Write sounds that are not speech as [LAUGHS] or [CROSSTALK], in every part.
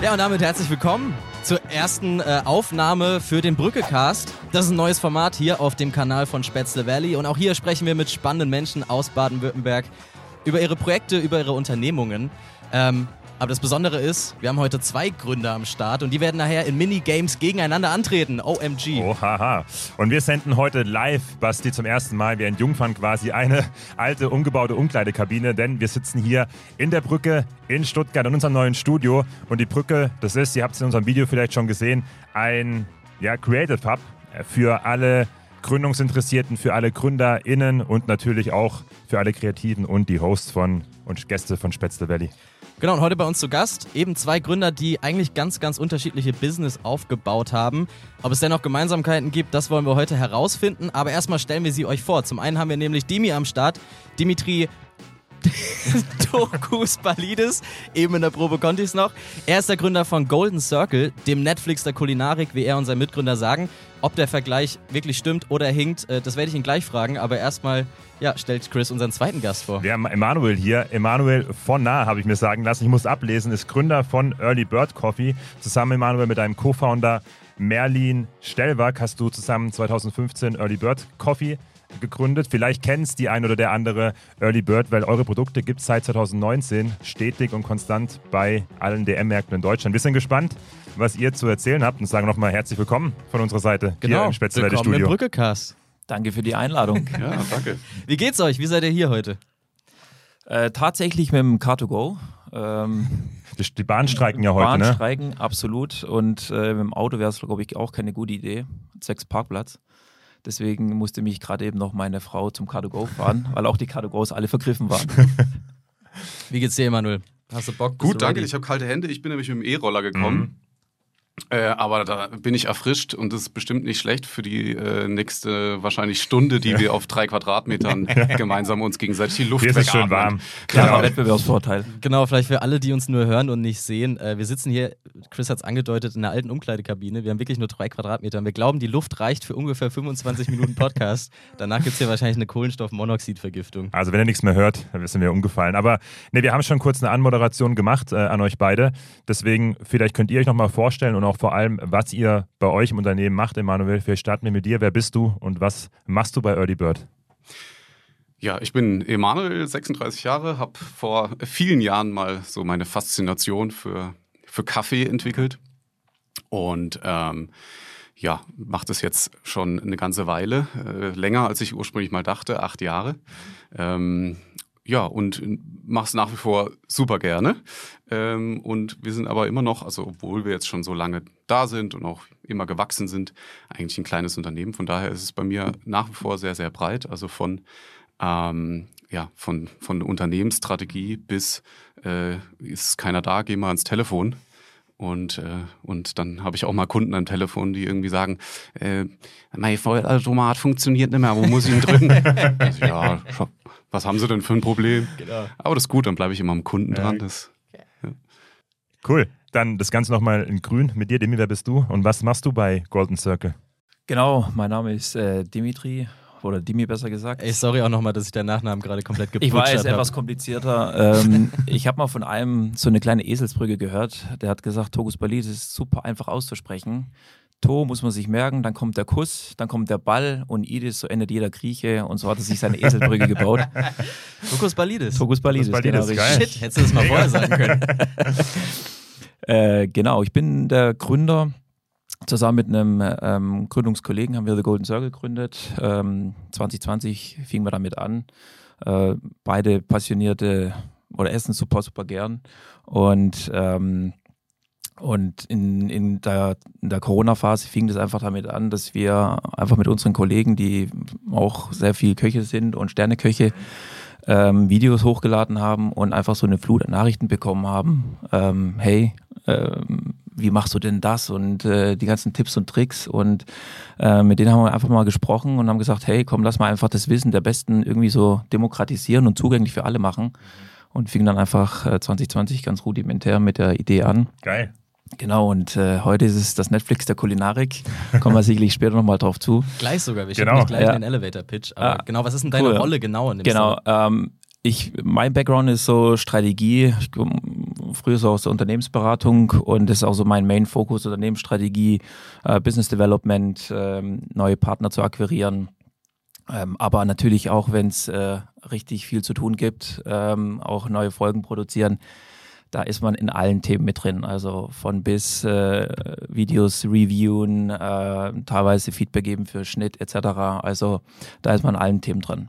Ja, und damit herzlich willkommen zur ersten äh, Aufnahme für den Brückecast. Das ist ein neues Format hier auf dem Kanal von Spätzle Valley. Und auch hier sprechen wir mit spannenden Menschen aus Baden-Württemberg über ihre Projekte, über ihre Unternehmungen. Ähm, aber das Besondere ist, wir haben heute zwei Gründer am Start und die werden nachher in Minigames gegeneinander antreten. OMG. Oh, haha. Und wir senden heute live, Basti, zum ersten Mal wie ein Jungfern quasi eine alte, umgebaute Umkleidekabine, denn wir sitzen hier in der Brücke in Stuttgart in unserem neuen Studio. Und die Brücke, das ist, ihr habt es in unserem Video vielleicht schon gesehen, ein ja, Creative Hub für alle Gründungsinteressierten, für alle GründerInnen und natürlich auch für alle Kreativen und die Hosts von und Gäste von Spätzle Valley. Genau, und heute bei uns zu Gast eben zwei Gründer, die eigentlich ganz, ganz unterschiedliche Business aufgebaut haben. Ob es dennoch Gemeinsamkeiten gibt, das wollen wir heute herausfinden. Aber erstmal stellen wir sie euch vor. Zum einen haben wir nämlich Dimi am Start. Dimitri [LAUGHS] Tokus Balidis, eben in der Probe konnte ich es noch. Er ist der Gründer von Golden Circle, dem Netflix der Kulinarik, wie er und sein Mitgründer sagen. Ob der Vergleich wirklich stimmt oder hinkt, äh, das werde ich ihn gleich fragen. Aber erstmal ja, stellt Chris unseren zweiten Gast vor. Wir haben Emanuel hier. Emanuel von nah, habe ich mir sagen lassen. Ich muss ablesen, ist Gründer von Early Bird Coffee. Zusammen, Emanuel, mit einem Co-Founder Merlin Stellwag hast du zusammen 2015 Early Bird Coffee gegründet. Vielleicht kennst die ein oder der andere Early Bird, weil eure Produkte gibt es seit 2019 stetig und konstant bei allen DM-Märkten in Deutschland. Wir sind gespannt, was ihr zu erzählen habt und sagen nochmal herzlich willkommen von unserer Seite genau. hier im Spezielle Studio. Im Brückecast. Danke für die Einladung. [LAUGHS] ja, danke. Wie geht's euch? Wie seid ihr hier heute? Äh, tatsächlich mit dem Car2Go. Ähm, die Bahn streiken ja heute, Bahn ne? Bahn streiken, absolut. Und äh, mit dem Auto wäre es, glaube ich, auch keine gute Idee. Sechs Parkplatz. Deswegen musste mich gerade eben noch meine Frau zum Car2Go fahren, weil auch die Car2Gos alle vergriffen waren. [LAUGHS] Wie geht's dir, Emanuel? Hast du Bock? Gut, danke. Ich habe kalte Hände. Ich bin nämlich mit dem E-Roller gekommen. Mhm. Äh, aber da bin ich erfrischt und das ist bestimmt nicht schlecht für die äh, nächste wahrscheinlich Stunde, die ja. wir auf drei Quadratmetern [LAUGHS] gemeinsam uns gegenseitig die Luft Hier ist es schön warm. Klarer genau. Wettbewerbsvorteil. Genau, vielleicht für alle, die uns nur hören und nicht sehen. Äh, wir sitzen hier, Chris hat es angedeutet, in einer alten Umkleidekabine. Wir haben wirklich nur drei Quadratmeter. Wir glauben, die Luft reicht für ungefähr 25 Minuten Podcast. Danach gibt es hier wahrscheinlich eine Kohlenstoffmonoxidvergiftung. Also wenn ihr nichts mehr hört, dann sind wir umgefallen. Aber ne, wir haben schon kurz eine Anmoderation gemacht äh, an euch beide. Deswegen, vielleicht könnt ihr euch nochmal vorstellen und auch vor allem, was ihr bei euch im Unternehmen macht. Emanuel, vielleicht starten wir mit dir. Wer bist du und was machst du bei Early Bird? Ja, ich bin Emanuel, 36 Jahre, habe vor vielen Jahren mal so meine Faszination für, für Kaffee entwickelt und ähm, ja, mache das jetzt schon eine ganze Weile, äh, länger als ich ursprünglich mal dachte, acht Jahre. Ähm, ja, und mach's nach wie vor super gerne. Ähm, und wir sind aber immer noch, also obwohl wir jetzt schon so lange da sind und auch immer gewachsen sind, eigentlich ein kleines Unternehmen. Von daher ist es bei mir nach wie vor sehr, sehr breit. Also von ähm, ja, von, von Unternehmensstrategie bis äh, ist keiner da, geh mal ans Telefon. Und, äh, und dann habe ich auch mal Kunden am Telefon, die irgendwie sagen, äh, mein Vollautomat funktioniert nicht mehr, wo muss ich ihn drücken? [LAUGHS] also, ja, was haben sie denn für ein Problem? Genau. Aber das ist gut, dann bleibe ich immer am Kunden ja. dran. Das, ja. Cool. Dann das Ganze nochmal in grün. Mit dir, Demi, wer bist du und was machst du bei Golden Circle? Genau, mein Name ist äh, Dimitri oder Dimi besser gesagt. Ey, sorry auch nochmal, dass ich deinen Nachnamen gerade komplett geputscht habe. Ich weiß, etwas komplizierter. ähm, [LAUGHS] ich habe mal von einem so eine kleine Eselsbrücke gehört. Der hat gesagt, Togus Balit ist super einfach auszusprechen. To muss man sich merken, dann kommt der Kuss, dann kommt der Ball und Idis, so endet jeder Grieche und so hat er sich seine Eselbrücke gebaut. [LAUGHS] Tokus Balidis. Tokus Balidis, Balidis genau. Geil. Shit, hättest du das mal vorher sagen [LAUGHS] können. äh, genau, ich bin der Gründer. Zusammen mit einem ähm, Gründungskollegen haben wir The Golden Circle gegründet. Ähm, 2020 fingen wir damit an. Äh, beide passionierte oder essen super, super gern. Und ähm, und in, in der, in der Corona-Phase fing das einfach damit an, dass wir einfach mit unseren Kollegen, die auch sehr viel Köche sind und Sterneköche, ähm, Videos hochgeladen haben und einfach so eine Flut an Nachrichten bekommen haben. Ähm, hey, ähm, wie machst du denn das? Und äh, die ganzen Tipps und Tricks. Und äh, mit denen haben wir einfach mal gesprochen und haben gesagt, hey, komm, lass mal einfach das Wissen der Besten irgendwie so demokratisieren und zugänglich für alle machen. Und fing dann einfach äh, 2020 ganz rudimentär mit der Idee an. Geil. Genau, und äh, heute ist es das Netflix der Kulinarik. Kommen wir sicherlich später nochmal drauf zu. Gleich sogar, wir genau. nicht gleich ja. den Elevator-Pitch. Aber ah, genau, was ist denn deine cool. Rolle genau in dem Genau, ähm, ich, mein Background ist so Strategie. Früher so aus der Unternehmensberatung und das ist auch so mein Main-Fokus, Unternehmensstrategie, äh, Business Development, ähm, neue Partner zu akquirieren. Ähm, aber natürlich auch, wenn es äh, richtig viel zu tun gibt, ähm, auch neue Folgen produzieren da ist man in allen Themen mit drin. Also von bis äh, Videos reviewen, äh, teilweise Feedback geben für Schnitt etc. Also da ist man in allen Themen drin.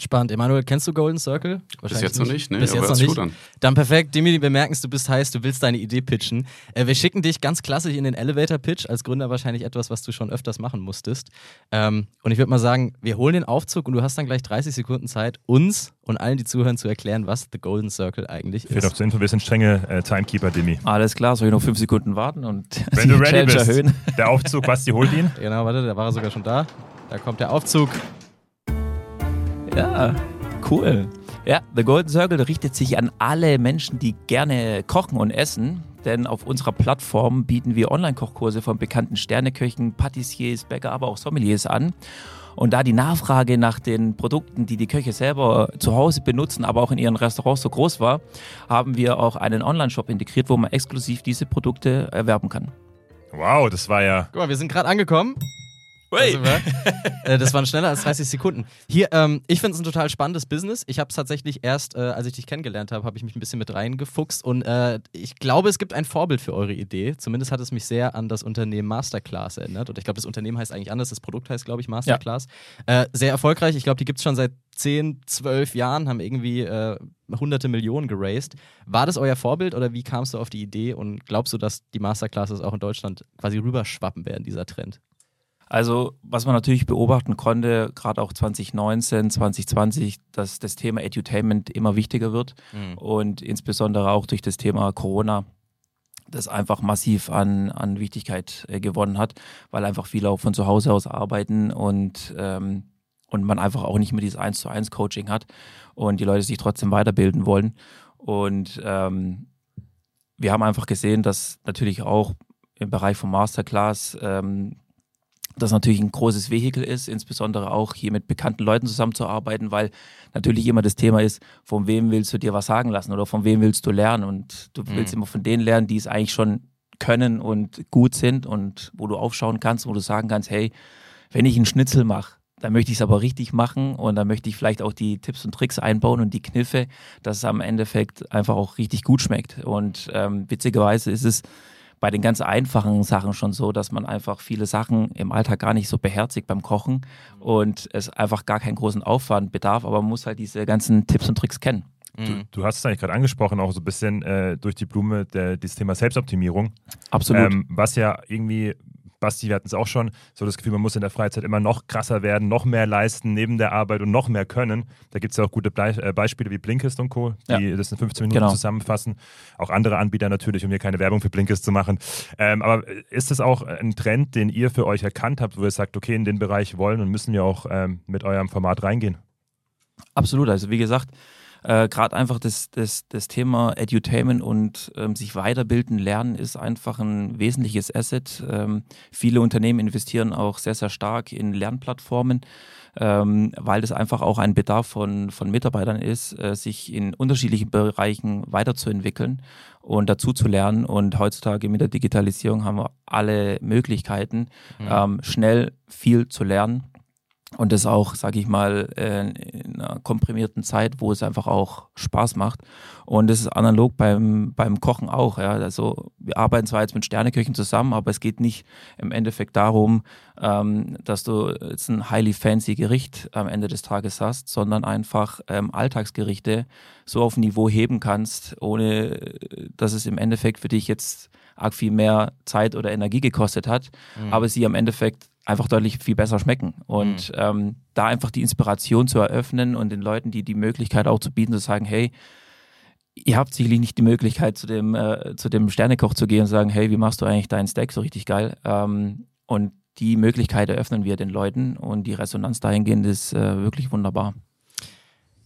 Spannend. Emanuel, kennst du Golden Circle? Bis jetzt noch nicht, ne? Bis jetzt noch hört nicht. sich gut an. Dann perfekt. Dimi, wir merken es, du bist heiß, du willst deine Idee pitchen. Äh, wir schicken dich ganz klassisch in den Elevator-Pitch. Als Gründer wahrscheinlich etwas, was du schon öfters machen musstest. Ähm, und ich würde mal sagen, wir holen den Aufzug und du hast dann gleich 30 Sekunden Zeit, uns und allen, die zuhören, zu erklären, was The Golden Circle eigentlich Fehlt ist. auch zur Info, wir sind strenge äh, Timekeeper, Demi. Alles klar, soll ich noch fünf Sekunden warten und Wenn die du ready Challenge bist, erhöhen? der Aufzug, Basti, holt ihn. [LAUGHS] Genau, warte, da war er sogar schon da. Da kommt der Aufzug. Ja, cool. Ja, The Golden Circle richtet sich an alle Menschen, die gerne kochen und essen. Denn auf unserer Plattform bieten wir Online-Kochkurse von bekannten Sterneköchen, Patissiers, Bäcker, aber auch Sommeliers an. Und da die Nachfrage nach den Produkten, die die Köche selber zu Hause benutzen, aber auch in ihren Restaurants so groß war, haben wir auch einen Online-Shop integriert, wo man exklusiv diese Produkte erwerben kann. Wow, das war ja. Guck mal, wir sind gerade angekommen. Da sind wir. [LAUGHS] äh, das waren schneller als 30 Sekunden. Hier, ähm, ich finde es ein total spannendes Business. Ich habe es tatsächlich erst, äh, als ich dich kennengelernt habe, habe ich mich ein bisschen mit reingefuchst und äh, ich glaube, es gibt ein Vorbild für eure Idee. Zumindest hat es mich sehr an das Unternehmen Masterclass erinnert. Und ich glaube, das Unternehmen heißt eigentlich anders. Das Produkt heißt, glaube ich, Masterclass. Äh, sehr erfolgreich. Ich glaube, die gibt es schon seit 10, 12 Jahren, haben irgendwie äh, hunderte Millionen geraced. War das euer Vorbild oder wie kamst du auf die Idee und glaubst du, dass die Masterclasses auch in Deutschland quasi rüberschwappen werden, dieser Trend? Also, was man natürlich beobachten konnte, gerade auch 2019, 2020, dass das Thema Edutainment immer wichtiger wird und insbesondere auch durch das Thema Corona das einfach massiv an, an Wichtigkeit äh, gewonnen hat, weil einfach viele auch von zu Hause aus arbeiten und, ähm, und man einfach auch nicht mehr dieses 1 zu 1 Coaching hat und die Leute sich trotzdem weiterbilden wollen. Und ähm, wir haben einfach gesehen, dass natürlich auch im Bereich von Masterclass ähm, das natürlich ein großes Vehikel ist, insbesondere auch hier mit bekannten Leuten zusammenzuarbeiten, weil natürlich immer das Thema ist, von wem willst du dir was sagen lassen oder von wem willst du lernen und du willst immer von denen lernen, die es eigentlich schon können und gut sind und wo du aufschauen kannst, wo du sagen kannst, hey, wenn ich einen Schnitzel mache, dann möchte ich es aber richtig machen und dann möchte ich vielleicht auch die Tipps und Tricks einbauen und die Kniffe, dass es am Endeffekt einfach auch richtig gut schmeckt. Und ähm, witzigerweise ist es bei den ganz einfachen Sachen schon so, dass man einfach viele Sachen im Alltag gar nicht so beherzigt beim Kochen und es einfach gar keinen großen Aufwand bedarf, aber man muss halt diese ganzen Tipps und Tricks kennen. Du, du hast es eigentlich gerade angesprochen, auch so ein bisschen äh, durch die Blume, der, dieses Thema Selbstoptimierung. Absolut. Ähm, was ja irgendwie, Basti, wir hatten es auch schon, so das Gefühl, man muss in der Freizeit immer noch krasser werden, noch mehr leisten neben der Arbeit und noch mehr können. Da gibt es ja auch gute Blei äh, Beispiele wie Blinkist und Co., die Ja. das in 15 Minuten Genau. zusammenfassen. Auch andere Anbieter natürlich, um hier keine Werbung für Blinkist zu machen. Ähm, aber ist das auch ein Trend, den ihr für euch erkannt habt, wo ihr sagt, okay, in den Bereich wollen und müssen wir auch ähm, mit eurem Format reingehen? Absolut. Also wie gesagt, äh, gerade einfach das, das, das Thema Edutainment und ähm, sich weiterbilden, lernen ist einfach ein wesentliches Asset. Ähm, viele Unternehmen investieren auch sehr, sehr stark in Lernplattformen, ähm, weil das einfach auch ein Bedarf von, von Mitarbeitern ist, äh, sich in unterschiedlichen Bereichen weiterzuentwickeln und dazu zu lernen. Und heutzutage mit der Digitalisierung haben wir alle Möglichkeiten, ähm, schnell viel zu lernen. Und das auch, sage ich mal, äh, in einer komprimierten Zeit, wo es einfach auch Spaß macht. Und das ist analog beim, beim Kochen auch. Ja. Also wir arbeiten zwar jetzt mit Sterneköchen zusammen, aber es geht nicht im Endeffekt darum, ähm, dass du jetzt ein highly fancy Gericht am Ende des Tages hast, sondern einfach ähm, Alltagsgerichte so auf ein Niveau heben kannst, ohne dass es im Endeffekt für dich jetzt arg viel mehr Zeit oder Energie gekostet hat, aber sie am Endeffekt einfach deutlich viel besser schmecken. Und ähm, da einfach die Inspiration zu eröffnen und den Leuten die die Möglichkeit auch zu bieten, zu sagen, hey, ihr habt sicherlich nicht die Möglichkeit, zu dem, äh, zu dem Sternekoch zu gehen und sagen, hey, wie machst du eigentlich deinen Steak so richtig geil? Ähm, und die Möglichkeit eröffnen wir den Leuten und die Resonanz dahingehend ist äh, wirklich wunderbar.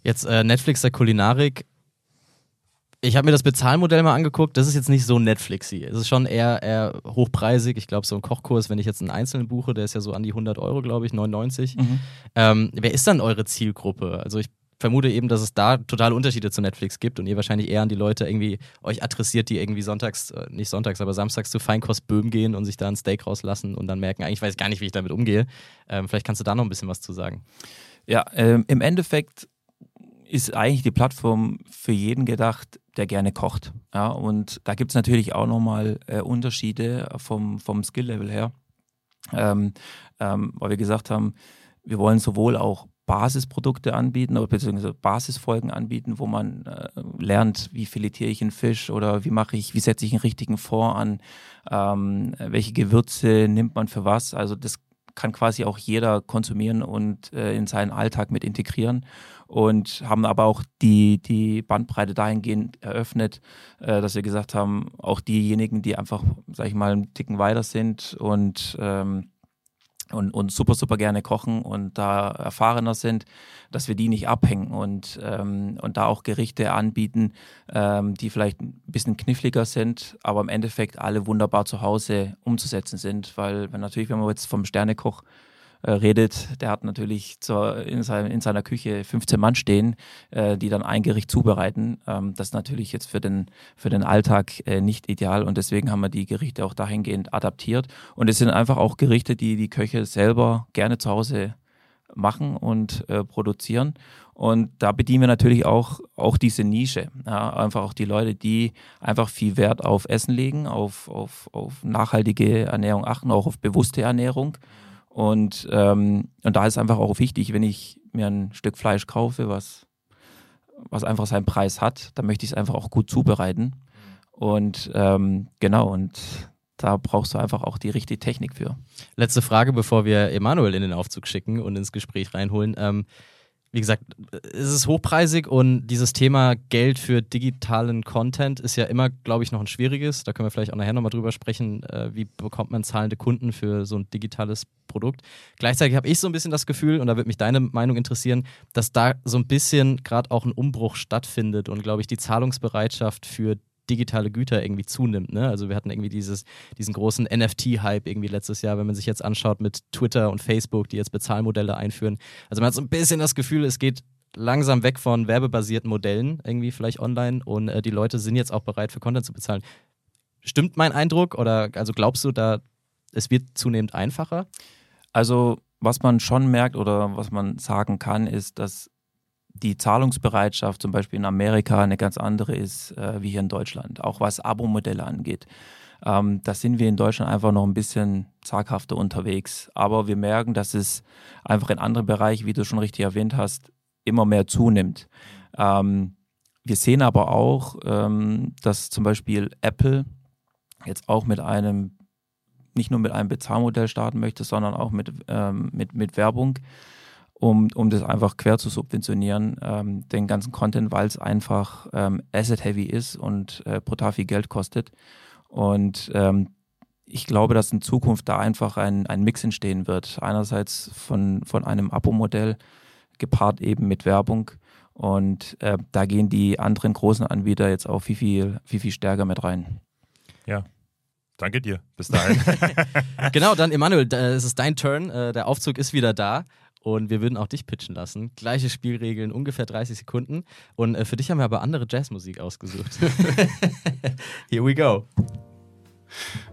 Jetzt äh, Netflix der Kulinarik. Ich habe mir das Bezahlmodell mal angeguckt. Das ist jetzt nicht so Netflixy. Es ist schon eher, eher hochpreisig. Ich glaube, so ein Kochkurs, wenn ich jetzt einen einzelnen buche, der ist ja so an die 100 Euro, glaube ich, 99. Ähm, wer ist dann eure Zielgruppe? Also ich vermute eben, dass es da totale Unterschiede zu Netflix gibt und ihr wahrscheinlich eher an die Leute irgendwie euch adressiert, die irgendwie sonntags, äh, nicht sonntags, aber samstags zu Feinkost Böhm gehen und sich da ein Steak rauslassen und dann merken, eigentlich weiß ich gar nicht, wie ich damit umgehe. Ähm, vielleicht kannst du da noch ein bisschen was zu sagen. Ja, ähm, im Endeffekt ist eigentlich die Plattform für jeden gedacht, der gerne kocht. Ja, und da gibt es natürlich auch nochmal äh, Unterschiede vom, vom Skill-Level her. Ähm, ähm, weil wir gesagt haben, wir wollen sowohl auch Basisprodukte anbieten oder beziehungsweise Basisfolgen anbieten, wo man äh, lernt, wie filetiere ich einen Fisch oder wie mache ich, wie setze ich einen richtigen Fond an, ähm, welche Gewürze nimmt man für was. Also das kann quasi auch jeder konsumieren und äh, in seinen Alltag mit integrieren und haben aber auch die, die Bandbreite dahingehend eröffnet, äh, dass wir gesagt haben, auch diejenigen, die einfach, sag ich mal, einen Ticken weiter sind und ähm, und, und super, super gerne kochen und da erfahrener sind, dass wir die nicht abhängen und, ähm, und da auch Gerichte anbieten, ähm, die vielleicht ein bisschen kniffliger sind, aber im Endeffekt alle wunderbar zu Hause umzusetzen sind, weil natürlich, wenn man jetzt vom Sternekoch äh, redet, der hat natürlich zur, in, sein, in, seiner Küche 15 Mann stehen, äh, die dann ein Gericht zubereiten. Ähm, das ist natürlich jetzt für den, für den Alltag äh, nicht ideal und deswegen haben wir die Gerichte auch dahingehend adaptiert. Und es sind einfach auch Gerichte, die die Köche selber gerne zu Hause machen und äh, produzieren. Und da bedienen wir natürlich auch, auch diese Nische. Ja, einfach auch die Leute, die einfach viel Wert auf Essen legen, auf, auf, auf nachhaltige Ernährung achten, auch auf bewusste Ernährung. Und, ähm, und da ist einfach auch wichtig, wenn ich mir ein Stück Fleisch kaufe, was, was einfach seinen Preis hat, dann möchte ich es einfach auch gut zubereiten. Und ähm, genau, und da brauchst du einfach auch die richtige Technik für. Letzte Frage, bevor wir Emanuel in den Aufzug schicken und ins Gespräch reinholen. Ähm, wie gesagt, es ist hochpreisig und dieses Thema Geld für digitalen Content ist ja immer, glaube ich, noch ein schwieriges. Da können wir vielleicht auch nachher nochmal drüber sprechen, äh, wie bekommt man zahlende Kunden für so ein digitales Produkt. Gleichzeitig habe ich so ein bisschen das Gefühl, und da würde mich deine Meinung interessieren, dass da so ein bisschen gerade auch ein Umbruch stattfindet und, glaube ich, die Zahlungsbereitschaft für digitale Güter irgendwie zunimmt. Ne? Also wir hatten irgendwie dieses, diesen großen NFT-Hype irgendwie letztes Jahr, wenn man sich jetzt anschaut mit Twitter und Facebook, die jetzt Bezahlmodelle einführen. Also man hat so ein bisschen das Gefühl, es geht langsam weg von werbebasierten Modellen irgendwie vielleicht online und äh, die Leute sind jetzt auch bereit für Content zu bezahlen. Stimmt mein Eindruck oder also glaubst du da, es wird zunehmend einfacher? Also was man schon merkt oder was man sagen kann, ist, dass die Zahlungsbereitschaft zum Beispiel in Amerika eine ganz andere ist äh, wie hier in Deutschland, auch was Abo-Modelle angeht. Ähm, da sind wir in Deutschland einfach noch ein bisschen zaghafter unterwegs. Aber wir merken, dass es einfach in anderen Bereichen, wie du schon richtig erwähnt hast, immer mehr zunimmt. Ähm, wir sehen aber auch, ähm, dass zum Beispiel Apple jetzt auch mit einem, nicht nur mit einem Bezahlmodell starten möchte, sondern auch mit, ähm, mit, mit Werbung um, um das einfach quer zu subventionieren, ähm, den ganzen Content, weil es einfach ähm, asset-heavy ist und äh, brutal viel Geld kostet. Und ähm, ich glaube, dass in Zukunft da einfach ein, ein Mix entstehen wird. Einerseits von, von einem Abo-Modell gepaart eben mit Werbung. Und äh, da gehen die anderen großen Anbieter jetzt auch viel, viel, viel, viel stärker mit rein. Ja, Danke dir. Bis dahin. [LAUGHS] [LAUGHS] genau, dann Emanuel, es ist dein Turn. Äh, der Aufzug ist wieder da. Und wir würden auch dich pitchen lassen. Gleiche Spielregeln, ungefähr 30 Sekunden. Und äh, für dich haben wir aber andere Jazzmusik ausgesucht. [LAUGHS] [LAUGHS] Here we go.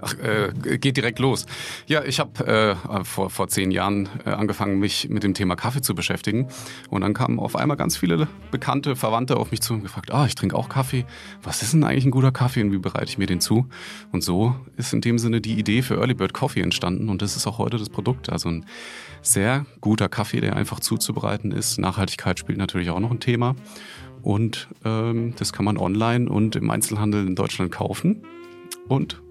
Ach, äh, geht direkt los. Ja, ich habe äh, vor, vor zehn Jahren äh, angefangen, mich mit dem Thema Kaffee zu beschäftigen. Und dann kamen auf einmal ganz viele Bekannte, Verwandte auf mich zu und gefragt, ah, ich trinke auch Kaffee. Was ist denn eigentlich ein guter Kaffee und wie bereite ich mir den zu? Und so ist in dem Sinne die Idee für Early Bird Coffee entstanden. Und das ist auch heute das Produkt. Also ein sehr guter Kaffee, der einfach zuzubereiten ist. Nachhaltigkeit spielt natürlich auch noch ein Thema. Und ähm, das kann man online und im Einzelhandel in Deutschland kaufen. Und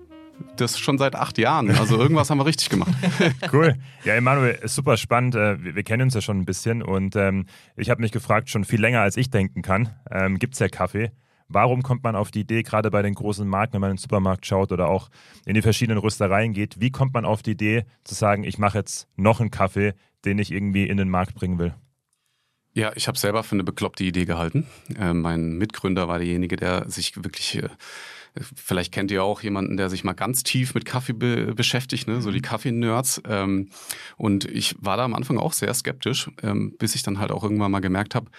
das schon seit acht Jahren. Also irgendwas haben wir richtig gemacht. [LAUGHS] Cool. Ja, Emanuel, super spannend. Äh, wir, wir kennen uns ja schon ein bisschen und ähm, ich habe mich gefragt, schon viel länger als ich denken kann, ähm, gibt es ja Kaffee. Warum kommt man auf die Idee, gerade bei den großen Marken, wenn man in den Supermarkt schaut oder auch in die verschiedenen Röstereien geht, wie kommt man auf die Idee zu sagen, ich mache jetzt noch einen Kaffee, den ich irgendwie in den Markt bringen will? Ja, ich habe selber für eine bekloppte Idee gehalten. Äh, mein Mitgründer war derjenige, der sich wirklich äh, Vielleicht kennt ihr auch jemanden, der sich mal ganz tief mit Kaffee be beschäftigt, ne? so die mhm. Kaffee-Nerds. Ähm, und ich war da am Anfang auch sehr skeptisch, ähm, bis ich dann halt auch irgendwann mal gemerkt habe,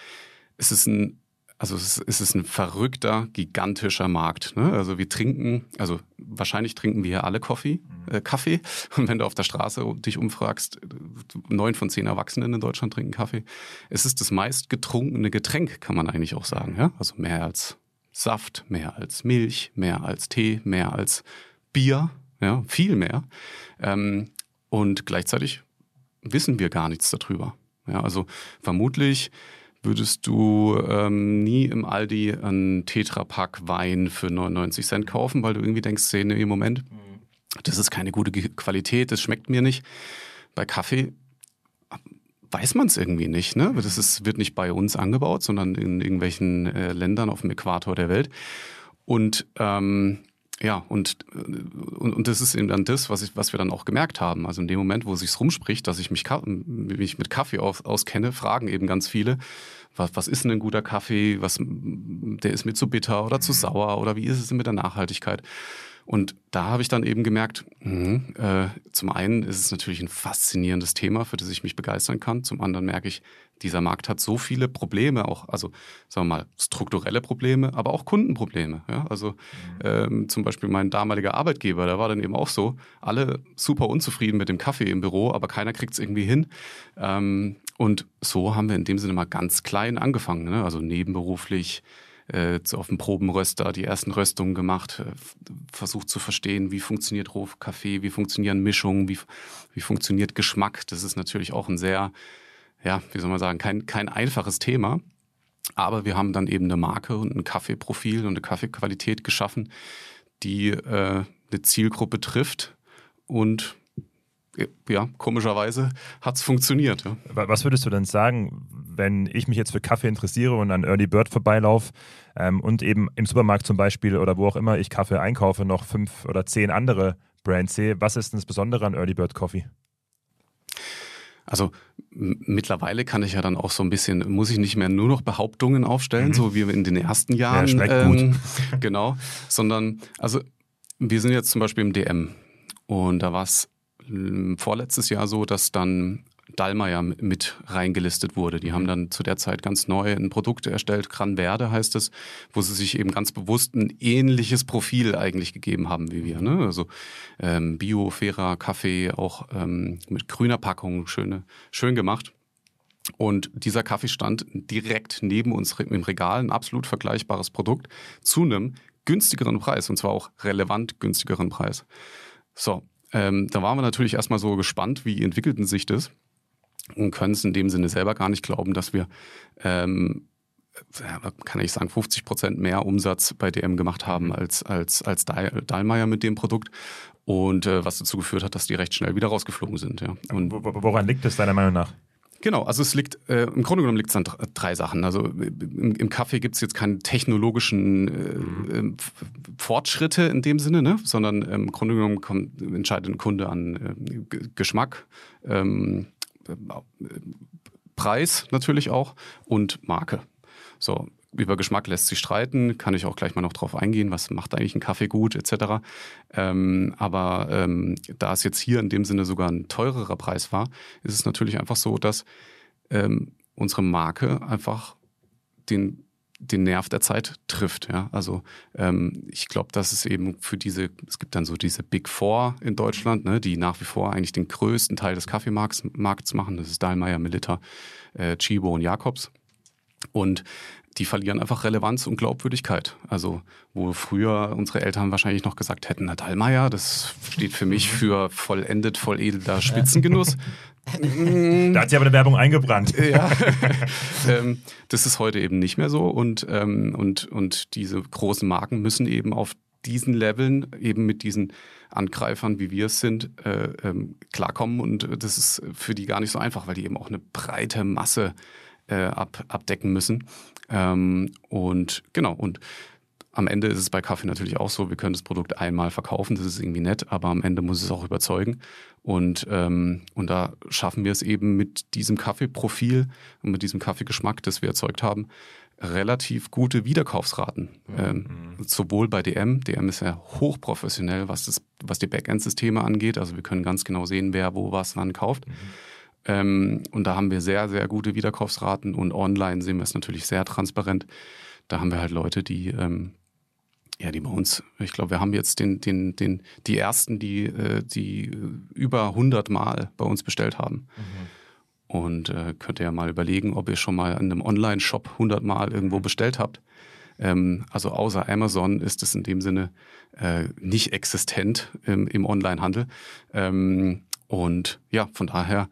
es ist ein also es ist, ein verrückter, gigantischer Markt. Ne? Also wir trinken, also wahrscheinlich trinken wir hier alle Kaffee, äh, Kaffee. [LAUGHS] Und wenn du auf der Straße dich umfragst, neun von zehn Erwachsenen in Deutschland trinken Kaffee. Es ist das meist getrunkene Getränk, kann man eigentlich auch sagen. Ja? Also mehr als Saft, mehr als Milch, mehr als Tee, mehr als Bier, ja, viel mehr. Ähm, und gleichzeitig wissen wir gar nichts darüber. Ja, also vermutlich würdest du ähm, nie im Aldi einen Tetrapack Wein für 99 Cent kaufen, weil du irgendwie denkst, nee, im Moment, das ist keine gute Qualität, das schmeckt mir nicht. Bei Kaffee weiß man es irgendwie nicht. Ne? Das ist, wird nicht bei uns angebaut, sondern in irgendwelchen äh, Ländern auf dem Äquator der Welt. Und ähm, ja, und, und, und das ist eben dann das, was, ich, was wir dann auch gemerkt haben. Also in dem Moment, wo sich's rumspricht, dass ich mich, mich mit Kaffee aus, auskenne, fragen eben ganz viele, was, was ist denn ein guter Kaffee? Was, der ist mir zu bitter oder zu sauer oder wie ist es denn mit der Nachhaltigkeit? Und da habe ich dann eben gemerkt, mh, äh, zum einen ist es natürlich ein faszinierendes Thema, für das ich mich begeistern kann. Zum anderen merke ich, dieser Markt hat so viele Probleme, auch, also sagen wir mal, strukturelle Probleme, aber auch Kundenprobleme. Ja? Also mhm. ähm, zum Beispiel mein damaliger Arbeitgeber, da war dann eben auch so, alle super unzufrieden mit dem Kaffee im Büro, aber keiner kriegt es irgendwie hin. Ähm, und so haben wir in dem Sinne mal ganz klein angefangen, ne? also nebenberuflich äh, auf dem Probenröster die ersten Röstungen gemacht, äh, versucht zu verstehen, wie funktioniert Rohkaffee, wie funktionieren Mischungen, wie, wie funktioniert Geschmack. Das ist natürlich auch ein sehr, ja, wie soll man sagen, kein, kein einfaches Thema. Aber wir haben dann eben eine Marke und ein Kaffeeprofil und eine Kaffeequalität geschaffen, die äh, eine Zielgruppe trifft und ja, komischerweise hat es funktioniert. Ja. Was würdest du denn sagen, wenn ich mich jetzt für Kaffee interessiere und an Early Bird vorbeilaufe ähm, und eben im Supermarkt zum Beispiel oder wo auch immer ich Kaffee einkaufe, noch fünf oder zehn andere Brands sehe, was ist denn das Besondere an Early Bird Coffee? Also mittlerweile kann ich ja dann auch so ein bisschen, muss ich nicht mehr nur noch Behauptungen aufstellen, mhm. so wie in den ersten Jahren. Ja, schmeckt ähm, gut. [LAUGHS] genau, sondern also wir sind jetzt zum Beispiel im DM und da war es vorletztes Jahr so, dass dann Dallmayr mit reingelistet wurde. Die haben dann zu der Zeit ganz neu ein Produkt erstellt, Gran Verde heißt es, wo sie sich eben ganz bewusst ein ähnliches Profil eigentlich gegeben haben wie wir. Ne? Also ähm, Bio, fairer Kaffee, auch ähm, mit grüner Packung, schöne, schön gemacht. Und dieser Kaffee stand direkt neben uns im Regal, ein absolut vergleichbares Produkt, zu einem günstigeren Preis und zwar auch relevant günstigeren Preis. So, ähm, da waren wir natürlich erstmal so gespannt, wie entwickelten sich das und können es in dem Sinne selber gar nicht glauben, dass wir, ähm, kann ich sagen, 50 Prozent mehr Umsatz bei DM gemacht haben mhm. als, als, als Dahlmeier mit dem Produkt. Und äh, was dazu geführt hat, dass die recht schnell wieder rausgeflogen sind. Ja. Und Woran liegt es deiner Meinung nach? Genau, also es liegt, äh, im Grunde genommen liegt es an drei Sachen. Also im, im Kaffee gibt es jetzt keine technologischen äh, mhm. Fortschritte in dem Sinne, ne? sondern ähm, im Grunde genommen kommt, entscheidet ein Kunde an äh, Geschmack, ähm, äh, Preis natürlich auch und Marke. So, über Geschmack lässt sich streiten, kann ich auch gleich mal noch drauf eingehen, was macht eigentlich ein Kaffee gut, etc. Ähm, aber ähm, da es jetzt hier in dem Sinne sogar ein teurerer Preis war, ist es natürlich einfach so, dass ähm, unsere Marke einfach den den Nerv der Zeit trifft. Ja? Also ähm, ich glaube, dass es eben für diese, es gibt dann so diese Big Four in Deutschland, ne, die nach wie vor eigentlich den größten Teil des Kaffeemarkts Markts machen. Das ist Dahlmeier, Melitta, äh, Chibo und Jakobs. Und die verlieren einfach Relevanz und Glaubwürdigkeit. Also, wo früher unsere Eltern wahrscheinlich noch gesagt hätten, na Dallmayr, das steht für mich für vollendet, volledelter Spitzengenuss. [LAUGHS] da hat sie aber eine Werbung eingebrannt. ja. [LAUGHS] [LAUGHS] ähm, das ist heute eben nicht mehr so und, ähm, und, und diese großen Marken müssen eben auf diesen Leveln eben mit diesen Angreifern, wie wir es sind, äh, ähm, klarkommen und das ist für die gar nicht so einfach, weil die eben auch eine breite Masse äh, ab, abdecken müssen. Ähm, und genau, und am Ende ist es bei Kaffee natürlich auch so, wir können das Produkt einmal verkaufen, das ist irgendwie nett, aber am Ende muss es auch überzeugen. Und, ähm, und da schaffen wir es eben mit diesem Kaffeeprofil und mit diesem Kaffeegeschmack, das wir erzeugt haben, relativ gute Wiederkaufsraten. Mhm. Ähm, sowohl bei DM, DM ist ja hochprofessionell, was, das, was die Backend-Systeme angeht. Also wir können ganz genau sehen, wer wo was wann kauft. Mhm Ähm, und da haben wir sehr, sehr gute Wiederkaufsraten und online sehen wir es natürlich sehr transparent. Da haben wir halt Leute, die, ähm, ja, die bei uns, ich glaube, wir haben jetzt den, den, den, die ersten, die, äh, die über 100 Mal bei uns bestellt haben. Mhm. Und äh, könnt ihr ja mal überlegen, ob ihr schon mal in einem Online-Shop 100 Mal irgendwo bestellt habt. Ähm, also außer Amazon ist es in dem Sinne äh, nicht existent im, im Online-Handel. Ähm, und ja, von daher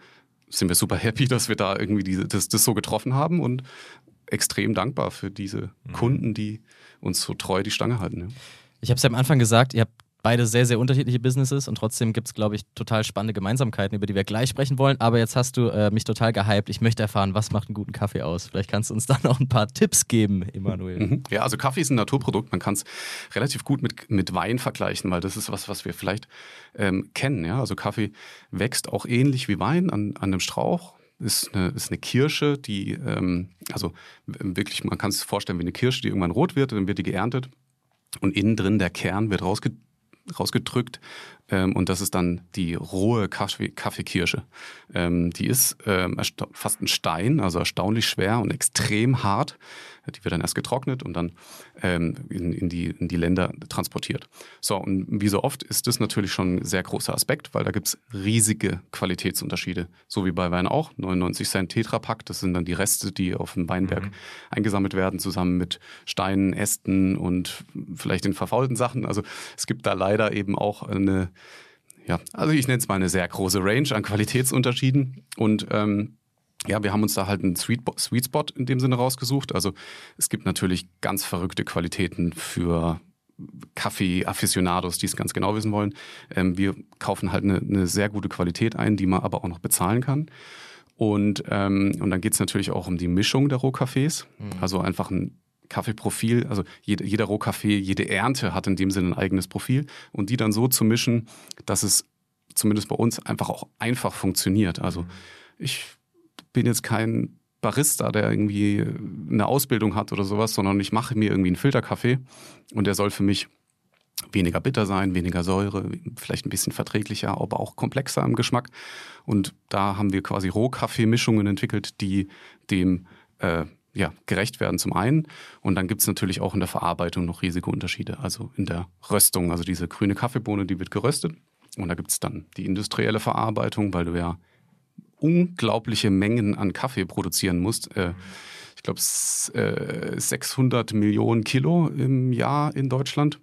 sind wir super happy, dass wir da irgendwie diese, das, das so getroffen haben und extrem dankbar für diese mhm. Kunden, die uns so treu die Stange halten. Ja. Ich habe es ja am Anfang gesagt, ihr habt beide sehr, sehr unterschiedliche Businesses und trotzdem gibt es, glaube ich, total spannende Gemeinsamkeiten, über die wir gleich sprechen wollen. Aber jetzt hast du äh, mich total gehypt. Ich möchte erfahren, was macht einen guten Kaffee aus? Vielleicht kannst du uns [LAUGHS] da noch ein paar Tipps geben, Emanuel. Mhm. Ja, also Kaffee ist ein Naturprodukt. Man kann es relativ gut mit, mit Wein vergleichen, weil das ist was, was wir vielleicht ähm, kennen. Ja? Also Kaffee wächst auch ähnlich wie Wein an, an einem Strauch ist eine, ist eine Kirsche, die, ähm, also wirklich, man kann es vorstellen wie eine Kirsche, die irgendwann rot wird, dann wird die geerntet und innen drin der Kern wird rausge rausgedrückt. Ähm, und das ist dann die rohe Kaffee Kaffeekirsche. Ähm, die ist ähm, fast ein Stein, also erstaunlich schwer und extrem hart. Die wird dann erst getrocknet und dann ähm, in, in, die, in die Länder transportiert. So, und wie so oft ist das natürlich schon ein sehr großer Aspekt, weil da gibt es riesige Qualitätsunterschiede. So wie bei Wein auch. 99 Cent Tetrapack, das sind dann die Reste, die auf dem Weinberg mhm. eingesammelt werden, zusammen mit Steinen, Ästen und vielleicht den verfaulten Sachen. Also es gibt da leider eben auch eine, ja, also ich nenne es mal eine sehr große Range an Qualitätsunterschieden. Und ähm, ja, wir haben uns da halt einen Sweet, Sweet Spot in dem Sinne rausgesucht. Also es gibt natürlich ganz verrückte Qualitäten für Kaffee-Afficionados, die es ganz genau wissen wollen. Ähm, wir kaufen halt eine, eine, sehr gute Qualität ein, die man aber auch noch bezahlen kann. Und, ähm, und dann geht es natürlich auch um die Mischung der Rohkaffees. Mhm. Also einfach ein Kaffeeprofil, also jede, jeder Rohkaffee, jede Ernte hat in dem Sinne ein eigenes Profil. Und die dann so zu mischen, dass es zumindest bei uns einfach auch einfach funktioniert. Also ich bin jetzt kein Barista, der irgendwie eine Ausbildung hat oder sowas, sondern ich mache mir irgendwie einen Filterkaffee und der soll für mich weniger bitter sein, weniger Säure, vielleicht ein bisschen verträglicher, aber auch komplexer im Geschmack. Und da haben wir quasi Rohkaffeemischungen entwickelt, die dem äh, ja, gerecht werden zum einen. Und dann gibt es natürlich auch in der Verarbeitung noch riesige Unterschiede. Also in der Röstung, also diese grüne Kaffeebohne, die wird geröstet. Und da gibt es dann die industrielle Verarbeitung, weil du ja unglaubliche Mengen an Kaffee produzieren musst. Äh, ich glaube, äh, 600 Millionen Kilo im Jahr in Deutschland.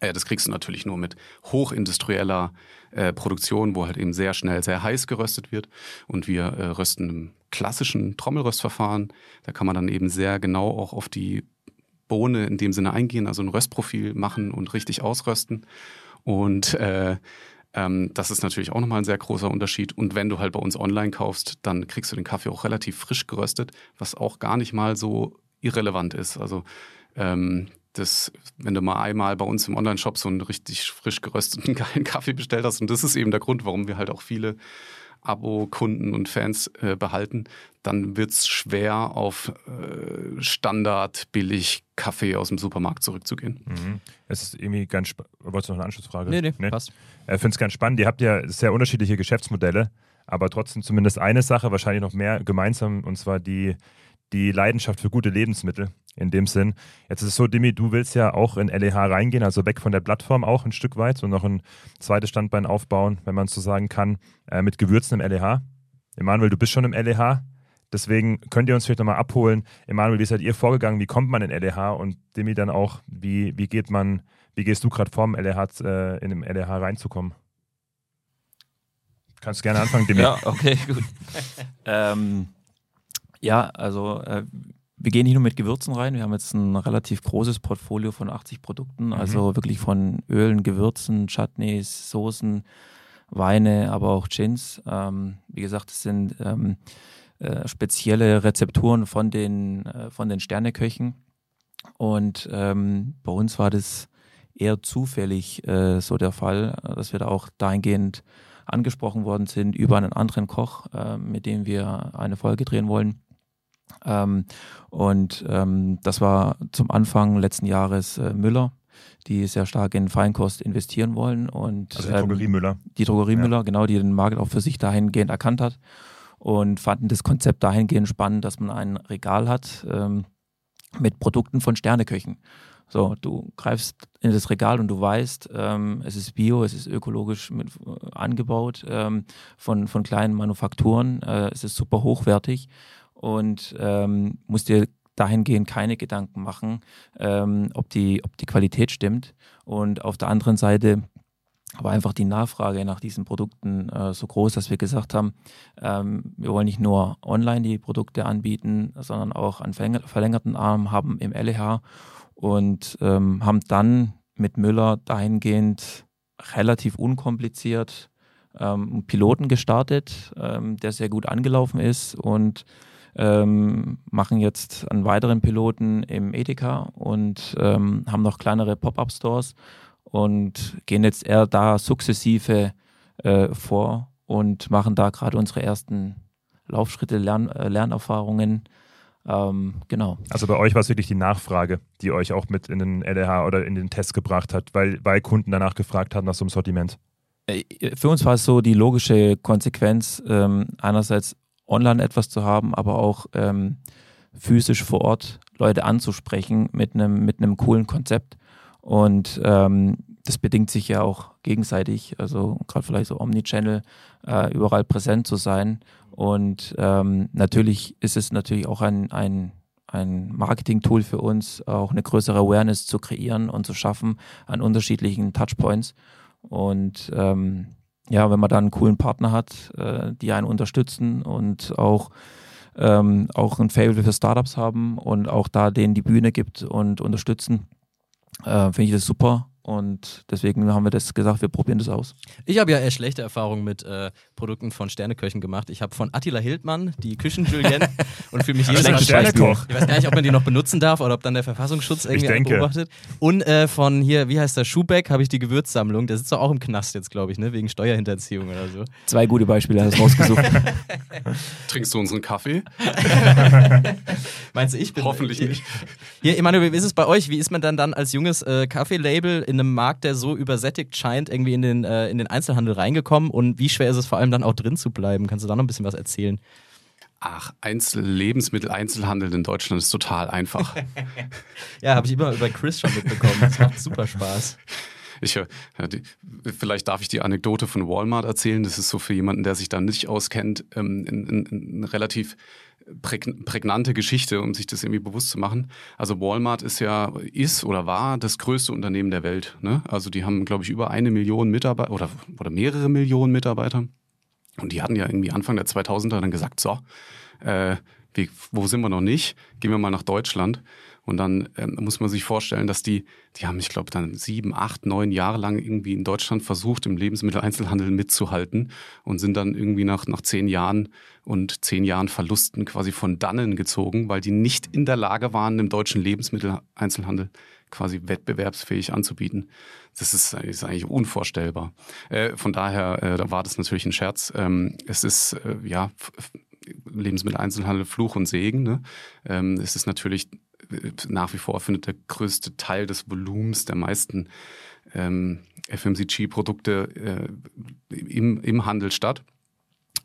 Äh, das kriegst du natürlich nur mit hochindustrieller äh, Produktion, wo halt eben sehr schnell, sehr heiß geröstet wird. Und wir äh, rösten im klassischen Trommelröstverfahren. Da kann man dann eben sehr genau auch auf die Bohne in dem Sinne eingehen, also ein Röstprofil machen und richtig ausrösten. Und äh, ähm, das ist natürlich auch nochmal ein sehr großer Unterschied. Und wenn du halt bei uns online kaufst, dann kriegst du den Kaffee auch relativ frisch geröstet, was auch gar nicht mal so irrelevant ist. Also ähm, das, wenn du mal einmal bei uns im Online-Shop so einen richtig frisch gerösteten [LAUGHS] geilen Kaffee bestellt hast, und das ist eben der Grund, warum wir halt auch viele Abo-Kunden und Fans äh, behalten, dann wird es schwer, auf äh, Standard, billig Kaffee aus dem Supermarkt zurückzugehen. Mhm. Es ist irgendwie ganz spannend. Wolltest du noch eine Anschlussfrage? Nee, nee, nee? passt. Ich äh, finde es ganz spannend. Ihr habt ja sehr unterschiedliche Geschäftsmodelle, aber trotzdem zumindest eine Sache, wahrscheinlich noch mehr gemeinsam, und zwar die, die Leidenschaft für gute Lebensmittel in dem Sinn. Jetzt ist es so, Dimi, du willst ja auch in LEH reingehen, also weg von der Plattform auch ein Stück weit und noch ein zweites Standbein aufbauen, wenn man so sagen kann, äh, mit Gewürzen im LEH. Emanuel, du bist schon im LEH. Deswegen könnt ihr uns vielleicht nochmal abholen. Emanuel, wie seid ihr vorgegangen? Wie kommt man in LEH? Und Demi dann auch, wie, wie geht man, wie gehst du gerade vorm LEH, äh, in dem LEH reinzukommen? Kannst gerne anfangen, Demi. ja, okay, gut. [LAUGHS] ähm, ja, also äh, wir gehen nicht nur mit Gewürzen rein, wir haben jetzt ein relativ großes Portfolio von 80 Produkten, mhm. also wirklich von Ölen, Gewürzen, Chutneys, Soßen, Weine, aber auch Gins. Ähm, wie gesagt, es sind ähm, äh, spezielle Rezepturen von den, äh, von den Sterneköchen. Und ähm, bei uns war das eher zufällig äh, so der Fall, dass wir da auch dahingehend angesprochen worden sind über einen anderen Koch, äh, mit dem wir eine Folge drehen wollen. Ähm, und ähm, das war zum Anfang letzten Jahres äh, Müller, die sehr stark in Feinkost investieren wollen. Und, also die Drogerie Müller. Die Drogerie ja. Müller, genau, die den Markt auch für sich dahingehend erkannt hat. und fanden das Konzept dahingehend spannend, dass man ein Regal hat ähm, mit Produkten von Sterneköchen. So, du greifst in das Regal und du weißt, ähm, es ist bio, es ist ökologisch mit, äh, angebaut ähm, von, von kleinen Manufakturen, äh, es ist super hochwertig und ähm, musst dir dahingehend keine Gedanken machen, ähm, ob, die, ob die Qualität stimmt. Und auf der anderen Seite war einfach die Nachfrage nach diesen Produkten äh, so groß, dass wir gesagt haben, ähm, wir wollen nicht nur online die Produkte anbieten, sondern auch einen verlängerten Arm haben im LEH und ähm, haben dann mit Müller dahingehend relativ unkompliziert ähm, einen Piloten gestartet, ähm, der sehr gut angelaufen ist und ähm, machen jetzt einen weiteren Piloten im Edeka und ähm, haben noch kleinere Pop-up-Stores und gehen jetzt eher da sukzessive äh, vor und machen da gerade unsere ersten Laufschritte, Lern, äh, Lernerfahrungen. Ähm, genau. Also bei euch war es wirklich die Nachfrage, die euch auch mit in den LRH oder in den Test gebracht hat, weil, weil Kunden danach gefragt haben nach so einem Sortiment. Äh, für uns war es so die logische Konsequenz, ähm, einerseits online etwas zu haben, aber auch ähm, physisch vor Ort Leute anzusprechen mit einem mit einem coolen Konzept. Und ähm, das bedingt sich ja auch gegenseitig, also gerade vielleicht so Omnichannel, äh, überall präsent zu sein. Und ähm, natürlich ist es natürlich auch ein, ein, ein Marketing-Tool für uns, auch eine größere Awareness zu kreieren und zu schaffen an unterschiedlichen Touchpoints. Und ähm, ja, wenn man dann einen coolen Partner hat, äh, die einen unterstützen und auch, ähm, auch ein Fable für Startups haben und auch da denen die Bühne gibt und unterstützen, äh, finde ich das super. Und deswegen haben wir das gesagt, wir probieren das aus. Ich habe ja eher schlechte Erfahrungen mit äh, Produkten von Sterneköchen gemacht. Ich habe von Attila Hildmann die Küchen-Julienne [LAUGHS] und fühle mich jedes Mal Sternekoch. Ich weiß gar nicht, ob man die noch benutzen darf oder ob dann der Verfassungsschutz irgendwie beobachtet. Und äh, von hier, wie heißt der, Schubeck, habe ich die Gewürzsammlung. Der sitzt doch auch im Knast jetzt, glaube ich, ne? wegen Steuerhinterziehung oder so. Zwei gute Beispiele hast du rausgesucht. [LAUGHS] Trinkst du unseren Kaffee? Meinst du, ich bin... Hoffentlich nicht. Hier, Emanuel, wie ist es bei euch? Wie ist man dann dann als junges äh, Kaffeelabel in einem Markt, der so übersättigt scheint, irgendwie in den, äh, in den Einzelhandel reingekommen? Und wie schwer ist es vor allem dann auch drin zu bleiben? Kannst du da noch ein bisschen was erzählen? Ach, Einzel Lebensmittel-Einzelhandel in Deutschland ist total einfach. [LAUGHS] ja, habe ich immer über Chris schon mitbekommen. Das macht super Spaß. Ich, ja, die, vielleicht darf ich die Anekdote von Walmart erzählen. Das ist so für jemanden, der sich da nicht auskennt, ähm, eine relativ prägnante Geschichte, um sich das irgendwie bewusst zu machen. Also Walmart ist ja, ist oder war das größte Unternehmen der Welt. Ne? Also die haben, glaube ich, über eine Million Mitarbeiter oder, oder mehrere Millionen Mitarbeiter. Und die hatten ja irgendwie Anfang der 2000er dann gesagt, so, äh, wie, wo sind wir noch nicht? Gehen wir mal nach Deutschland. Und dann ähm, muss man sich vorstellen, dass die, die haben, ich glaube, dann sieben, acht, neun Jahre lang irgendwie in Deutschland versucht, im Lebensmitteleinzelhandel mitzuhalten und sind dann irgendwie nach, nach zehn Jahren und zehn Jahren Verlusten quasi von dannen gezogen, weil die nicht in der Lage waren, im deutschen Lebensmitteleinzelhandel quasi wettbewerbsfähig anzubieten. Das ist, ist eigentlich unvorstellbar. Äh, von daher, äh, da war das natürlich ein Scherz. Ähm, es ist, äh, ja, Lebensmitteleinzelhandel Fluch und Segen. Ne? Ähm, es ist natürlich nach wie vor findet der größte Teil des Volumens der meisten ähm, FMCG-Produkte äh, im, im Handel statt.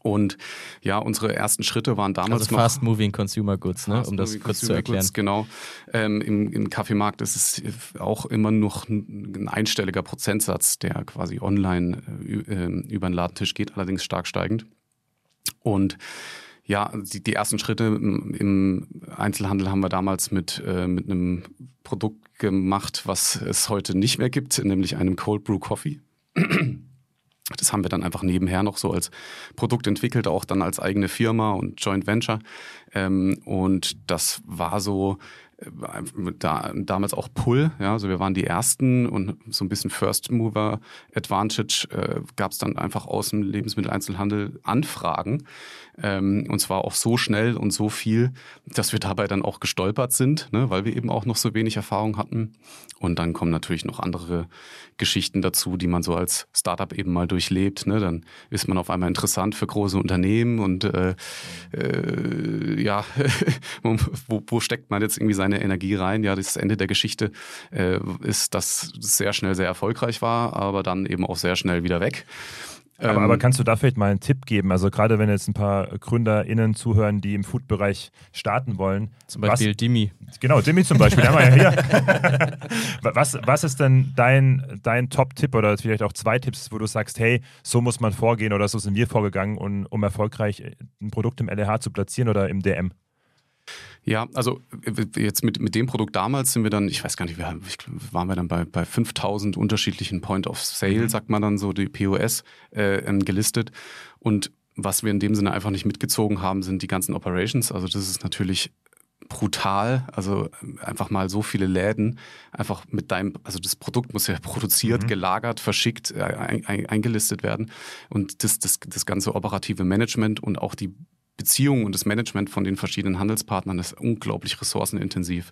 Und ja, unsere ersten Schritte waren damals also Fast noch Moving Consumer Goods, ne? um das kurz zu erklären. Goods, genau. Ähm, im, Im Kaffeemarkt ist es auch immer noch ein einstelliger Prozentsatz, der quasi online äh, ähm, über den Ladentisch geht, allerdings stark steigend. Und ja, die, die ersten Schritte im, Einzelhandel haben wir damals mit, äh, mit einem Produkt gemacht, was es heute nicht mehr gibt, nämlich einem Cold Brew Coffee. Das haben wir dann einfach nebenher noch so als Produkt entwickelt, auch dann als eigene Firma und Joint Venture. Ähm, und das war so da, damals auch Pull, ja, also wir waren die ersten und so ein bisschen First Mover Advantage äh, gab es dann einfach aus dem Lebensmitteleinzelhandel Anfragen. Ähm, und zwar auch so schnell und so viel, dass wir dabei dann auch gestolpert sind, ne, weil wir eben auch noch so wenig Erfahrung hatten. Und dann kommen natürlich noch andere Geschichten dazu, die man so als Startup eben mal durchlebt, ne, dann ist man auf einmal interessant für große Unternehmen und äh, äh, ja, [LAUGHS] wo, wo steckt man jetzt irgendwie seine Energie rein. Ja, das Ende der Geschichte äh, ist, dass es sehr schnell sehr erfolgreich war, aber dann eben auch sehr schnell wieder weg. Aber, Ähm, aber kannst du da vielleicht mal einen Tipp geben? Also gerade wenn jetzt ein paar GründerInnen zuhören, die im Food-Bereich starten wollen. Zum Beispiel Dimi. Was, genau, Jimmy zum Beispiel, haben wir ja hier. [LAUGHS] [LAUGHS] was, was ist denn dein, dein Top-Tipp oder vielleicht auch zwei Tipps, wo du sagst, hey, so muss man vorgehen oder so sind wir vorgegangen, um, um erfolgreich ein Produkt im LEH zu platzieren oder im DM? Ja, also jetzt mit, mit dem Produkt damals sind wir dann, ich weiß gar nicht, wir, haben- waren wir dann bei, bei 5000 unterschiedlichen Point of Sale, sagt man dann so, die POS, äh, ähm, gelistet. Und was wir in dem Sinne einfach nicht mitgezogen haben, sind die ganzen Operations. Also das ist natürlich brutal. Also einfach mal so viele Läden, einfach mit deinem, also das Produkt muss ja produziert, gelagert, verschickt, äh, ein, ein, eingelistet werden. Und das, das, das ganze operative Management und auch die Beziehung und das Management von den verschiedenen Handelspartnern ist unglaublich ressourcenintensiv.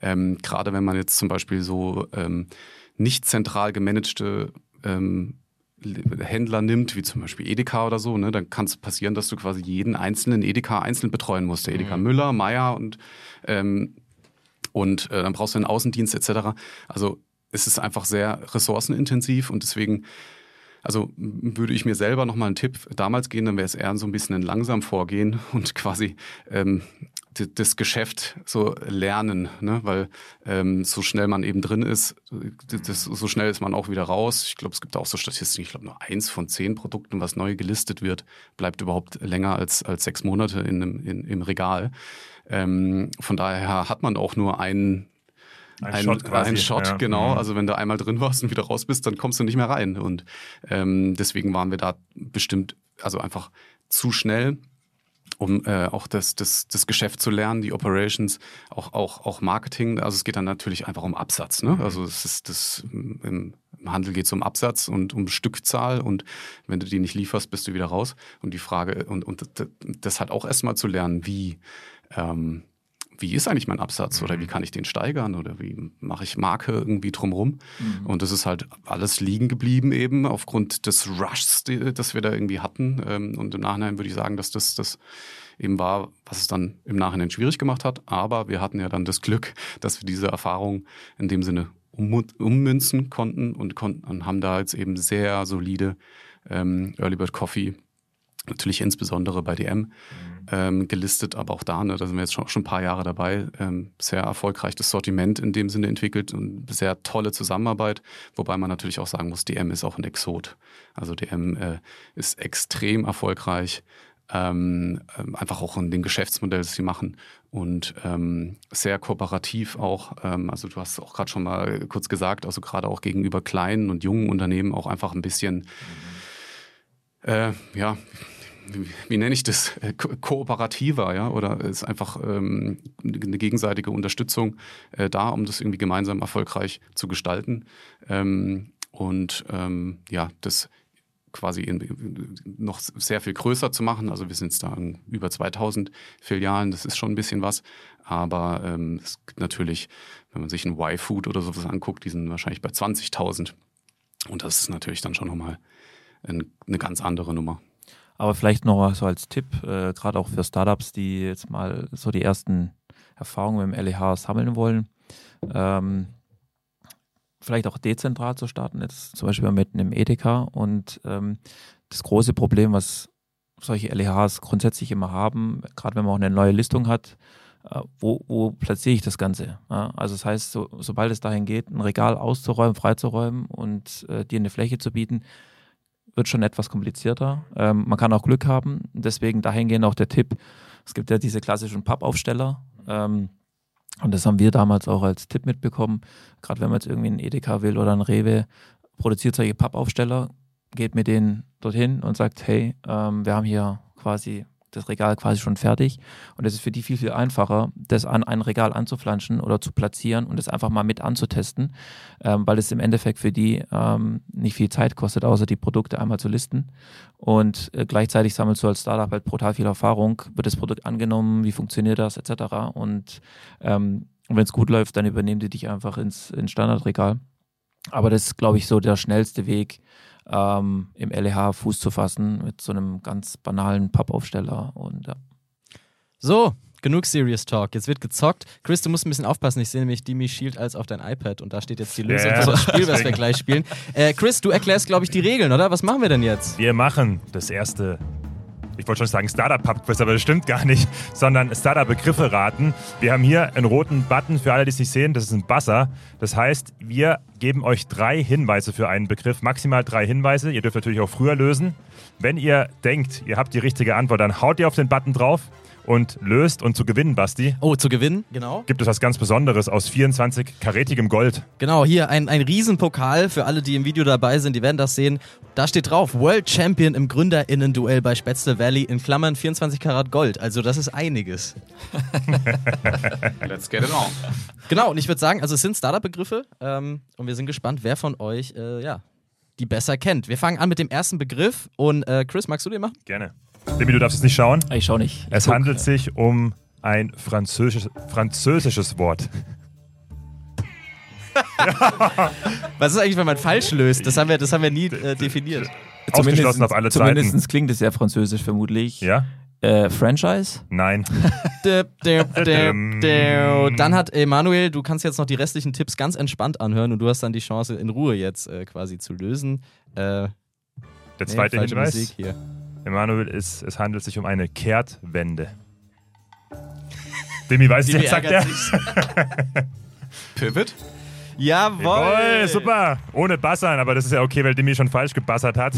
Ähm, Gerade wenn man jetzt zum Beispiel so ähm, nicht zentral gemanagte ähm, Händler nimmt, wie zum Beispiel Edeka oder so, ne, dann kann es passieren, dass du quasi jeden einzelnen Edeka einzeln betreuen musst. Der Edeka Müller, Meier und, ähm, und äh, dann brauchst du einen Außendienst etc. Also es ist einfach sehr ressourcenintensiv und deswegen also würde ich mir selber nochmal einen Tipp damals gehen, dann wäre es eher so ein bisschen ein langsam Vorgehen [LAUGHS] und quasi ähm, das Geschäft so lernen, ne? weil ähm, so schnell man eben drin ist, das, so schnell ist man auch wieder raus. Ich glaube, es gibt auch so Statistiken, ich glaube nur eins von zehn Produkten, was neu gelistet wird, bleibt überhaupt länger als, als sechs Monate in, in, im Regal. Ähm, von daher hat man auch nur einen Ein Shot quasi, Ein Shot, ja. genau. Mhm. Also wenn du einmal drin warst und wieder raus bist, dann kommst du nicht mehr rein. Und ähm, deswegen waren wir da bestimmt, also einfach zu schnell, um äh, auch das, das, das Geschäft zu lernen, die Operations, auch, auch, auch Marketing. Also es geht dann natürlich einfach um Absatz. Ne? Also es ist das im, im Handel geht es um Absatz und um Stückzahl und wenn du die nicht lieferst, bist du wieder raus. Und die Frage, und, und das- das hat auch erstmal zu lernen, wie ähm, wie ist eigentlich mein Absatz oder wie kann ich den steigern oder wie mache ich Marke irgendwie drumrum. Und das ist halt alles liegen geblieben eben aufgrund des Rushs, die, das wir da irgendwie hatten. Ähm, Und im Nachhinein würde ich sagen, dass das das eben war, was es dann im Nachhinein schwierig gemacht hat. Aber wir hatten ja dann das Glück, dass wir diese Erfahrung in dem Sinne um, ummünzen konnten und, konnten und haben da jetzt eben sehr solide ähm, Early Bird Coffee natürlich insbesondere bei DM ähm, gelistet, aber auch da, ne, da sind wir jetzt schon, schon ein paar Jahre dabei, ähm, sehr erfolgreich das Sortiment in dem Sinne entwickelt und sehr tolle Zusammenarbeit, wobei man natürlich auch sagen muss, DM ist auch ein Exot. Also DM äh, ist extrem erfolgreich, ähm, ähm, einfach auch in dem Geschäftsmodell, das sie machen und ähm, sehr kooperativ auch. Ähm, also du hast auch gerade schon mal kurz gesagt, also gerade auch gegenüber kleinen und jungen Unternehmen auch einfach ein bisschen äh, ja, wie, wie nenne ich das? Äh, ko kooperativer, ja, oder ist einfach ähm, eine gegenseitige Unterstützung äh, da, um das irgendwie gemeinsam erfolgreich zu gestalten. Ähm, und ähm, ja, das quasi in, noch sehr viel größer zu machen. Also wir sind jetzt da in über 2000 Filialen, das ist schon ein bisschen was. Aber ähm, es gibt natürlich, wenn man sich ein Y-Food oder sowas anguckt, die sind wahrscheinlich bei 20.000. Und das ist natürlich dann schon nochmal eine ganz andere Nummer. Aber vielleicht noch mal so als Tipp, äh, gerade auch für Startups, die jetzt mal so die ersten Erfahrungen mit dem LEH sammeln wollen. Ähm, vielleicht auch dezentral zu starten, jetzt zum Beispiel mit einem Edeka. Und ähm, das große Problem, was solche LEHs grundsätzlich immer haben, gerade wenn man auch eine neue Listung hat, äh, wo, wo platziere ich das Ganze? Ja, also das heißt, so, sobald es dahin geht, ein Regal auszuräumen, freizuräumen und äh, dir eine Fläche zu bieten, wird schon etwas komplizierter. Ähm, man kann auch Glück haben. Deswegen dahingehend auch der Tipp. Es gibt ja diese klassischen Pappaufsteller. Ähm, und das haben wir damals auch als Tipp mitbekommen. Gerade wenn man jetzt irgendwie einen Edeka will oder einen Rewe, produziert solche Pappaufsteller, geht mit denen dorthin und sagt, hey, ähm, wir haben hier quasi das Regal quasi schon fertig. Und es ist für die viel, viel einfacher, das an ein Regal anzuflanschen oder zu platzieren und es einfach mal mit anzutesten, ähm, weil es im Endeffekt für die ähm, nicht viel Zeit kostet, außer die Produkte einmal zu listen. Und äh, gleichzeitig sammelst du als Startup halt brutal viel Erfahrung. Wird das Produkt angenommen? Wie funktioniert das? Etc. Und ähm, wenn es gut läuft, dann übernehmen die dich einfach ins, ins Standardregal. Aber das ist, glaube ich, so der schnellste Weg, ähm, im LEH Fuß zu fassen mit so einem ganz banalen Pappaufsteller. Und ja. So, genug Serious Talk. Jetzt wird gezockt. Chris, du musst ein bisschen aufpassen. Ich sehe nämlich Dimi Shield als auf dein iPad und da steht jetzt die Lösung Ja, für das Spiel, was wir gleich spielen. Äh, Chris, du erklärst, glaube ich, die Regeln, oder? Was machen wir denn jetzt? Wir machen das erste, ich wollte schon sagen Startup-Pub-Quiz, aber das stimmt gar nicht, [LAUGHS] sondern Startup-Begriffe raten. Wir haben hier einen roten Button für alle, die es nicht sehen, das ist ein Buzzer. Das heißt, wir geben euch drei Hinweise für einen Begriff, maximal drei Hinweise. Ihr dürft natürlich auch früher lösen. Wenn ihr denkt, ihr habt die richtige Antwort, dann haut ihr auf den Button drauf und löst. Und zu gewinnen, Basti, Oh, zu gewinnen, genau. gibt es was ganz Besonderes aus 24 karätigem Gold. Genau, hier ein, ein Riesenpokal für alle, die im Video dabei sind, die werden das sehen. Da steht drauf, World Champion im GründerInnen-Duell bei Spätzle Valley in Klammern 24 Karat Gold. Also das ist einiges. [LAUGHS] Let's get it on. Genau, und ich würde sagen, also es sind Startup-Begriffe ähm, und wir sind gespannt, wer von euch äh, ja, die besser kennt. Wir fangen an mit dem ersten Begriff und äh, Chris, magst du den machen? Gerne. Demi, du darfst es nicht schauen. Ich schau nicht. Ich Es guck. handelt sich um ein französisches, französisches Wort. [LAUGHS] Was ist eigentlich, wenn man falsch löst? Das haben wir, das haben wir nie äh, definiert. Ausgeschlossen auf alle Zeiten. Zumindest klingt es ja französisch vermutlich. Ja? Äh, Franchise? Nein. Dip, dip, dip, dip. Dann hat Emanuel, du kannst jetzt noch die restlichen Tipps ganz entspannt anhören und du hast dann die Chance, in Ruhe jetzt äh, quasi zu lösen. Äh, Der nee, zweite falsche Hinweis. Musik hier. Emanuel, ist, es handelt sich um eine Kehrtwende. Demi weiß es Demi jetzt, sagt er. [LAUGHS] Pivot? Jawohl! Jawohl, super. Ohne Bassern, aber das ist ja okay, weil Demi schon falsch gebassert hat.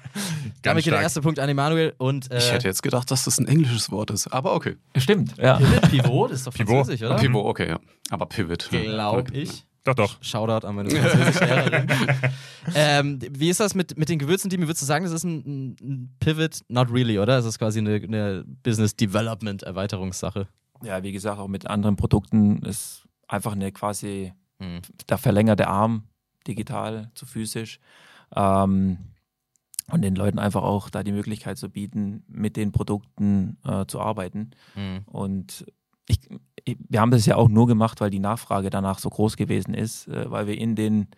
[LAUGHS] Damit geht der erste Punkt an Emanuel und äh, Ich hätte jetzt gedacht, dass das ein englisches Wort ist, aber okay. Stimmt, ja. Pivot, Pivot, das ist doch Pivot. französisch, oder? Pivot, okay, ja. Aber Pivot. Glaube ich. Doch, doch. Shoutout an meine Französischlehrerin. [LAUGHS] ähm, wie ist das mit, mit den Gewürzen, Dimi? Würdest du sagen, das ist ein, ein Pivot? Not really, oder? Es ist quasi eine, eine Business Development Erweiterungssache. Ja, wie gesagt, auch mit anderen Produkten ist einfach eine quasi Hm. der verlängerte Arm, digital zu physisch. Ähm, und den Leuten einfach auch da die Möglichkeit zu bieten, mit den Produkten äh, zu arbeiten. Hm. Und ich, wir haben das ja auch nur gemacht, weil die Nachfrage danach so groß gewesen ist, äh, weil wir in den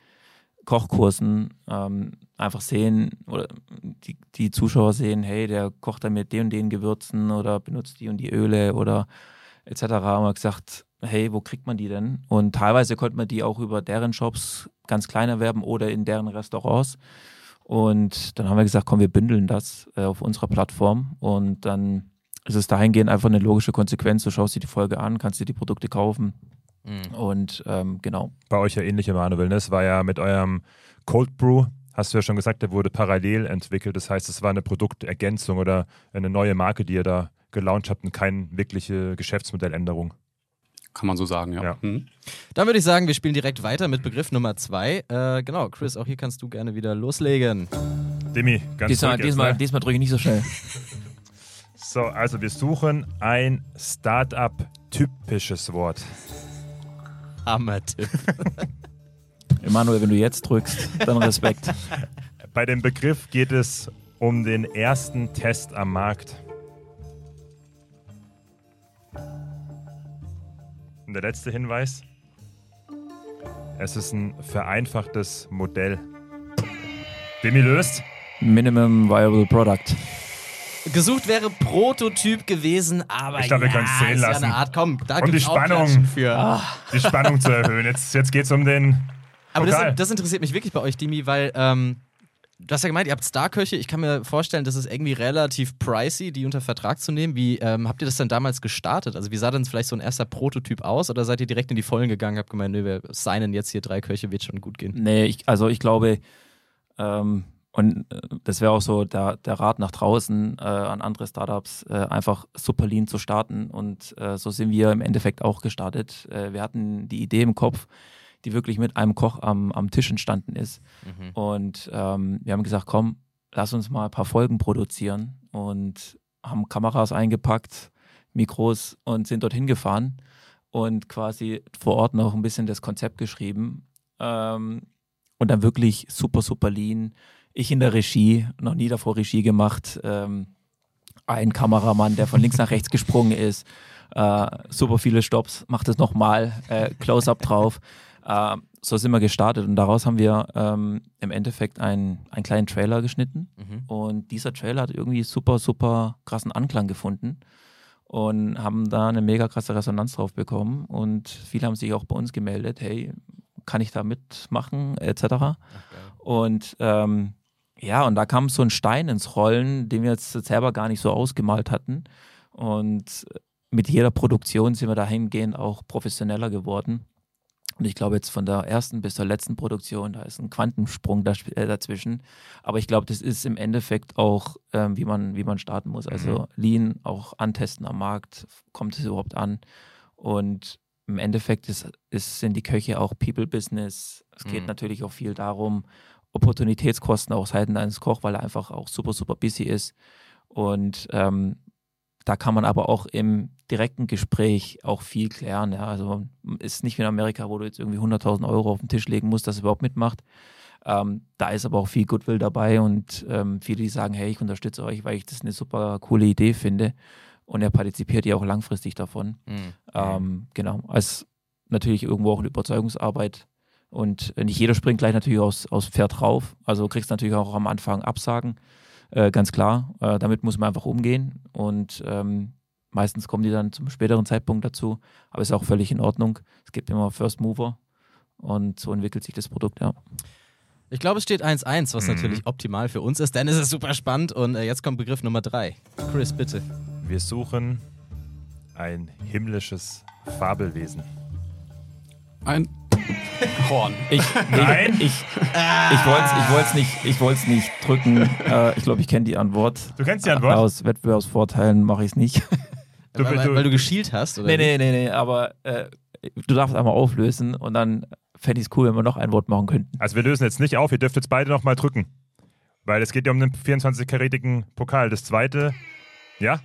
Kochkursen ähm, einfach sehen oder die, die Zuschauer sehen, hey, der kocht da mit den und den Gewürzen oder benutzt die und die Öle oder etc. Haben wir gesagt, hey, wo kriegt man die denn? Und teilweise konnte man die auch über deren Shops ganz klein erwerben oder in deren Restaurants. Und dann haben wir gesagt, komm, wir bündeln das äh, auf unserer Plattform und dann ist es dahingehend einfach eine logische Konsequenz. Du schaust dir die Folge an, kannst dir die Produkte kaufen Hm. und ähm, genau. Bei euch ja ähnlich, Emanuel. Ne? Es war ja mit eurem Cold Brew, hast du ja schon gesagt, der wurde parallel entwickelt. Das heißt, es war eine Produktergänzung oder eine neue Marke, die ihr da gelauncht habt und keine wirkliche Geschäftsmodelländerung. Kann man so sagen, ja. Ja. Hm. Dann würde ich sagen, wir spielen direkt weiter mit Begriff Nummer zwei. Äh, genau, Chris, auch hier kannst du gerne wieder loslegen. Demi, ganz Diesmal, jetzt, diesmal, ne? diesmal drücke ich nicht so schnell. [LAUGHS] So, also wir suchen ein Startup-typisches Wort. Hammer-Tipp. [LAUGHS] Emanuel, wenn du jetzt drückst, dann Respekt. Bei dem Begriff geht es um den ersten Test am Markt. Und der letzte Hinweis. Es ist ein vereinfachtes Modell. Demi löst. Minimum Viable Product. Gesucht wäre Prototyp gewesen, aber Ich glaub, wir ja, können's zählen ist ja lassen. eine Art, komm, da Um die Spannung. Für. Ah. die Spannung zu erhöhen. Jetzt, jetzt geht es um den. Aber das, das interessiert mich wirklich bei euch, Dimi, weil ähm, du hast ja gemeint, ihr habt Starköche. Ich kann mir vorstellen, das ist irgendwie relativ pricey, die unter Vertrag zu nehmen. Wie ähm, habt ihr das denn damals gestartet? Also wie sah denn vielleicht so ein erster Prototyp aus? Oder seid ihr direkt in die Vollen gegangen, habt gemeint, nö, wir signen jetzt hier drei Köche, wird schon gut gehen? Nee, ich, also ich glaube, ähm, und äh, das wäre auch so der, der Rat nach draußen äh, an andere Startups, äh, einfach super lean zu starten. Und äh, so sind wir im Endeffekt auch gestartet. Äh, wir hatten die Idee im Kopf, die wirklich mit einem Koch am, am Tisch entstanden ist. Mhm. Und ähm, wir haben gesagt, komm, lass uns mal ein paar Folgen produzieren und haben Kameras eingepackt, Mikros und sind dorthin gefahren und quasi vor Ort noch ein bisschen das Konzept geschrieben. Ähm, und dann wirklich super, super lean. Ich in der Regie, noch nie davor Regie gemacht. Ähm, ein Kameramann, der von links nach rechts gesprungen ist. Äh, super viele Stops, macht es nochmal, äh, Close-up drauf. Äh, so sind wir gestartet und daraus haben wir ähm, im Endeffekt einen, einen kleinen Trailer geschnitten. Mhm. Und dieser Trailer hat irgendwie super, super krassen Anklang gefunden. und haben da eine mega krasse Resonanz drauf bekommen. Und viele haben sich auch bei uns gemeldet, hey, kann ich da mitmachen, etc. Ach, und ähm, ja, und da kam so ein Stein ins Rollen, den wir jetzt selber gar nicht so ausgemalt hatten. Und mit jeder Produktion sind wir dahingehend auch professioneller geworden. Und ich glaube jetzt von der ersten bis zur letzten Produktion, da ist ein Quantensprung äh, dazwischen. Aber ich glaube, das ist im Endeffekt auch, ähm, wie, man, wie man starten muss. Also mhm. Lean auch antesten am Markt, kommt es überhaupt an? Und im Endeffekt ist, ist, sind die Köche auch People-Business. Es geht mhm. natürlich auch viel darum, Opportunitätskosten auch Seiten eines Koch, weil er einfach auch super, super busy ist. Und ähm, da kann man aber auch im direkten Gespräch auch viel klären. Ja. Also ist nicht wie in Amerika, wo du jetzt irgendwie 100.000 Euro auf den Tisch legen musst, dass er überhaupt mitmacht. Ähm, da ist aber auch viel Goodwill dabei und ähm, viele, die sagen, hey, ich unterstütze euch, weil ich das eine super coole Idee finde. Und er partizipiert ja auch langfristig davon. Mhm. Ähm, genau. Als natürlich irgendwo auch eine Überzeugungsarbeit. Und nicht jeder springt gleich natürlich aus, aus Pferd drauf. Also kriegst natürlich auch am Anfang Absagen. Äh, ganz klar. Äh, damit muss man einfach umgehen. Und ähm, meistens kommen die dann zum späteren Zeitpunkt dazu. Aber ist auch völlig in Ordnung. Es gibt immer First Mover. Und so entwickelt sich das Produkt, ja. Ich glaube, es steht 1-1, was mhm. natürlich optimal für uns ist, denn es ist super spannend. Und äh, jetzt kommt Begriff Nummer 3. Chris, bitte. Wir suchen ein himmlisches Fabelwesen. Ein Horn. Ich, [LAUGHS] Nein. Ich, ich, ich wollte es nicht, nicht drücken. Äh, ich glaube, ich kenne die Antwort. Du kennst die Antwort? Aus Wettbewerbsvorteilen mache ich es nicht. [LAUGHS] Du, weil, weil, weil, du geschielt hast? Oder nee, nee, nee, nee, aber äh, du darfst einmal auflösen und dann fände ich es cool, wenn wir noch ein Wort machen könnten. Also wir lösen jetzt nicht auf, ihr dürft jetzt beide nochmal drücken. Weil es geht ja um den 24-karätigen Pokal. Das zweite, ja?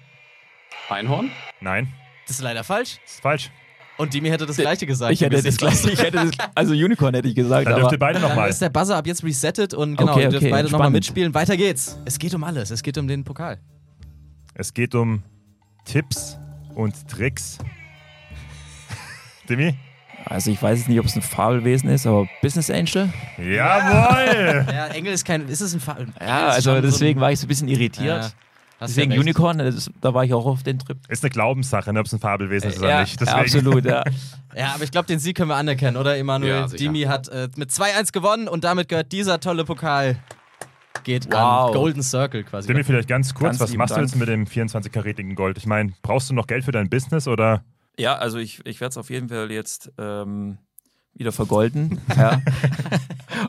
Einhorn? Nein. Das ist leider falsch. Das ist falsch. Und Dimi hätte das gleiche gesagt. Ich hätte das gleiche. Ich hätte das, also Unicorn hätte ich gesagt. Dann dürft ihr beide nochmal. Dann ist der Buzzer ab jetzt resettet und genau, okay, ihr dürft beide nochmal mitspielen. Weiter geht's. Es geht um alles. Es geht um den Pokal. Es geht um Tipps und Tricks. Dimi? Also ich weiß jetzt nicht, ob es ein Fabelwesen ist, aber Business Angel? Jawohl! Ja, Engel ist kein. Ist es ein Fabel? Ja, also deswegen so war ich so ein bisschen irritiert. Ja. Deswegen ja Unicorn, das, da war ich auch auf den Trip. Ist eine Glaubenssache, ne, ob es ein Fabelwesen ist oder ja, nicht. Deswegen. Ja, absolut, ja. [LAUGHS] ja, aber ich glaube, den Sieg können wir anerkennen, oder Emanuel? Ja, Dimi hat äh, mit 2-1 gewonnen und damit gehört dieser tolle Pokal geht wow. an Golden Circle quasi. Dimi, vielleicht ganz kurz, ganz was machst Dank. du jetzt mit dem 24-karätigen Gold? Ich meine, brauchst du noch Geld für dein Business oder? Ja, also ich, ich werde es auf jeden Fall jetzt ähm, wieder vergolden [LAUGHS] ja.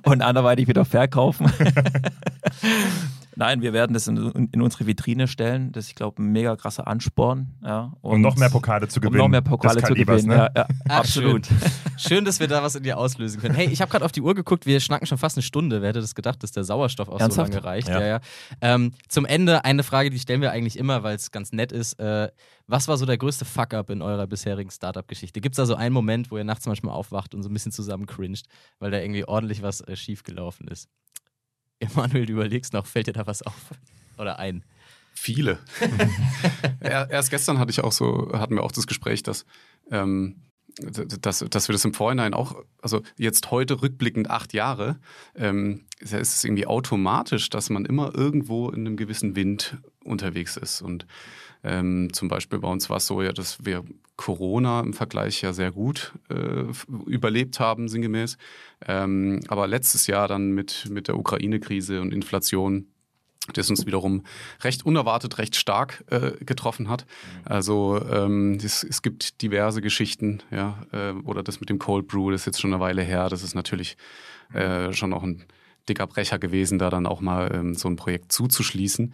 und anderweitig wieder verkaufen. [LAUGHS] Nein, wir werden das in, in, unsere Vitrine stellen. Das ist, ich glaube, ein mega krasser Ansporn. Ja. Und um noch mehr Pokale zu gewinnen. Um noch mehr Pokale zu gewinnen, ne? ja, ja Ach, absolut. Schön. [LAUGHS] schön. dass wir da was in dir auslösen können. Hey, ich habe gerade auf die Uhr geguckt, wir schnacken schon fast eine Stunde. Wer hätte das gedacht, dass der Sauerstoff auch Ernsthaft? so lange reicht? Ja. Ja, ähm, zum Ende eine Frage, die stellen wir eigentlich immer, weil es ganz nett ist. Äh, was war so der größte Fuck-up in eurer bisherigen Startup-Geschichte? Gibt es da so einen Moment, wo ihr nachts manchmal aufwacht und so ein bisschen zusammen cringed, weil da irgendwie ordentlich was äh, schiefgelaufen ist? [LAUGHS] Emanuel, du überlegst noch, fällt dir da was auf? Oder ein? Viele. [LAUGHS] Erst gestern hatte ich auch so, hatten wir auch das Gespräch, dass, ähm, dass, dass wir das im Vorhinein auch, also jetzt heute rückblickend acht Jahre, ähm, ist es irgendwie automatisch, dass man immer irgendwo in einem gewissen Wind unterwegs ist. Und ähm, zum Beispiel bei uns war es so ja, dass wir Corona im Vergleich ja sehr gut äh, überlebt haben, sinngemäß. Ähm, aber letztes Jahr dann mit, mit der Ukraine-Krise und Inflation das uns wiederum recht unerwartet, recht stark äh, getroffen hat. Also ähm, es, es, gibt diverse Geschichten, ja, äh, oder das mit dem Cold Brew, das ist jetzt schon eine Weile her. Das ist natürlich äh, schon auch ein dicker Brecher gewesen, da dann auch mal ähm, so ein Projekt zuzuschließen.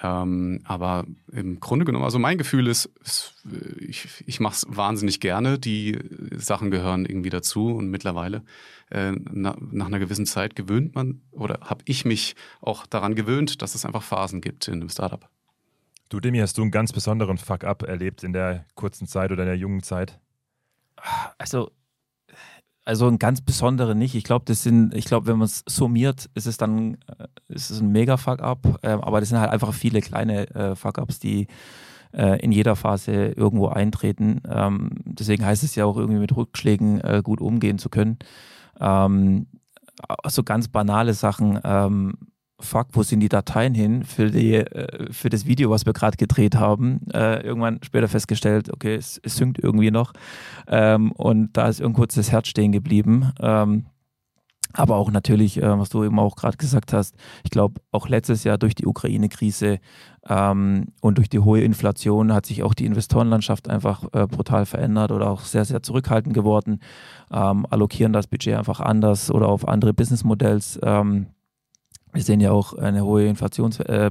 Ähm, aber im Grunde genommen, also mein Gefühl ist, ist ich, ich mache es wahnsinnig gerne. Die Sachen gehören irgendwie dazu und mittlerweile äh, na, nach einer gewissen Zeit gewöhnt man oder habe ich mich auch daran gewöhnt, dass es einfach Phasen gibt in einem Startup. Du, Demi, hast du einen ganz besonderen Fuck-up erlebt in der kurzen Zeit oder in der jungen Zeit? Also also ein ganz besondere nicht. Ich glaube, das sind, ich glaube, wenn man es summiert, ist es dann, äh, ist es ein mega Fuck-up. Äh, aber das sind halt einfach viele kleine äh, Fuck-ups, die äh, in jeder Phase irgendwo eintreten. Ähm, deswegen heißt es ja auch irgendwie mit Rückschlägen äh, gut umgehen zu können. Ähm, so ganz banale Sachen. Ähm, fuck, wo sind die Dateien hin für, die, äh, für das Video, was wir gerade gedreht haben. Äh, irgendwann später festgestellt, okay, es, es synkt irgendwie noch. Ähm, und da ist irgendwo das Herz stehen geblieben. Ähm, aber auch natürlich, äh, was du eben auch gerade gesagt hast, ich glaube, auch letztes Jahr durch die Ukraine-Krise ähm, und durch die hohe Inflation hat sich auch die Investorenlandschaft einfach äh, brutal verändert oder auch sehr, sehr zurückhaltend geworden, ähm, allokieren das Budget einfach anders oder auf andere Businessmodells. Ähm, wir sehen ja auch eine hohe Inflations... Äh, äh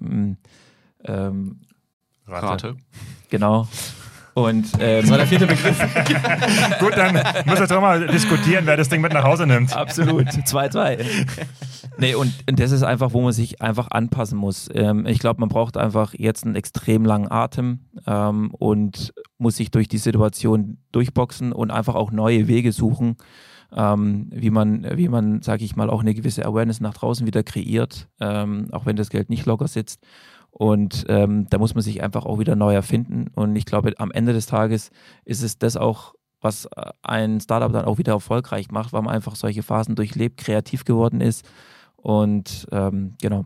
ähm, ähm, Rate. Rate. Genau. Und, ähm, das war der vierte Begriff. [LAUGHS] Gut, dann müssen wir doch mal diskutieren, wer das Ding mit nach Hause nimmt. Absolut. 2-2. nee, und, und das ist einfach, wo man sich einfach anpassen muss. Ähm, ich glaube, man braucht einfach jetzt einen extrem langen Atem ähm, und muss sich durch die Situation durchboxen und einfach auch neue Wege suchen, ähm, wie man, wie man, sage ich mal, auch eine gewisse Awareness nach draußen wieder kreiert, ähm, auch wenn das Geld nicht locker sitzt. Und ähm, da muss man sich einfach auch wieder neu erfinden. Und ich glaube, am Ende des Tages ist es das auch, was äh, ein Startup dann auch wieder erfolgreich macht, weil man einfach solche Phasen durchlebt, kreativ geworden ist. Und ähm, genau.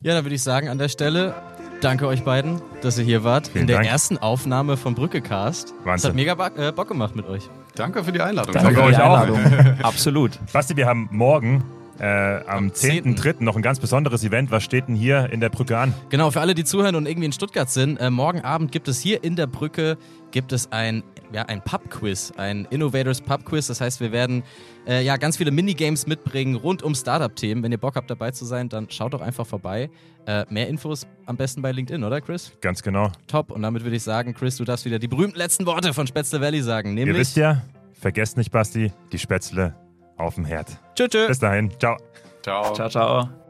Ja, dann würde ich sagen an der Stelle, danke euch beiden, dass ihr hier wart. Vielen in der Dank. ersten Aufnahme vom Brückecast. Wahnsinn. Es hat mega Bock, äh, Bock gemacht mit euch. Danke für die Einladung. Danke, Danke für die euch auch. Einladung. [LAUGHS] Absolut. Basti, wir haben morgen äh, am Am 10.. 10.3. noch ein ganz besonderes Event. Was steht denn hier in der Brücke an? Genau, für alle, die zuhören und irgendwie in Stuttgart sind, äh, morgen Abend gibt es hier in der Brücke gibt es ein, ja, ein Pub-Quiz, ein Innovators Pub-Quiz. Das heißt, wir werden äh, ja, ganz viele Minigames mitbringen rund um Startup-Themen. Wenn ihr Bock habt, dabei zu sein, dann schaut doch einfach vorbei. Äh, mehr Infos am besten bei LinkedIn, oder Chris? Ganz genau. Top. Und damit würde ich sagen, Chris, du darfst wieder die berühmten letzten Worte von Spätzle Valley sagen. Ihr Nämlich. wisst ja, vergesst nicht, Basti, die Spätzle auf dem Herd. Tschö, tschö. Bis dahin. Ciao. Ciao. Ciao, ciao.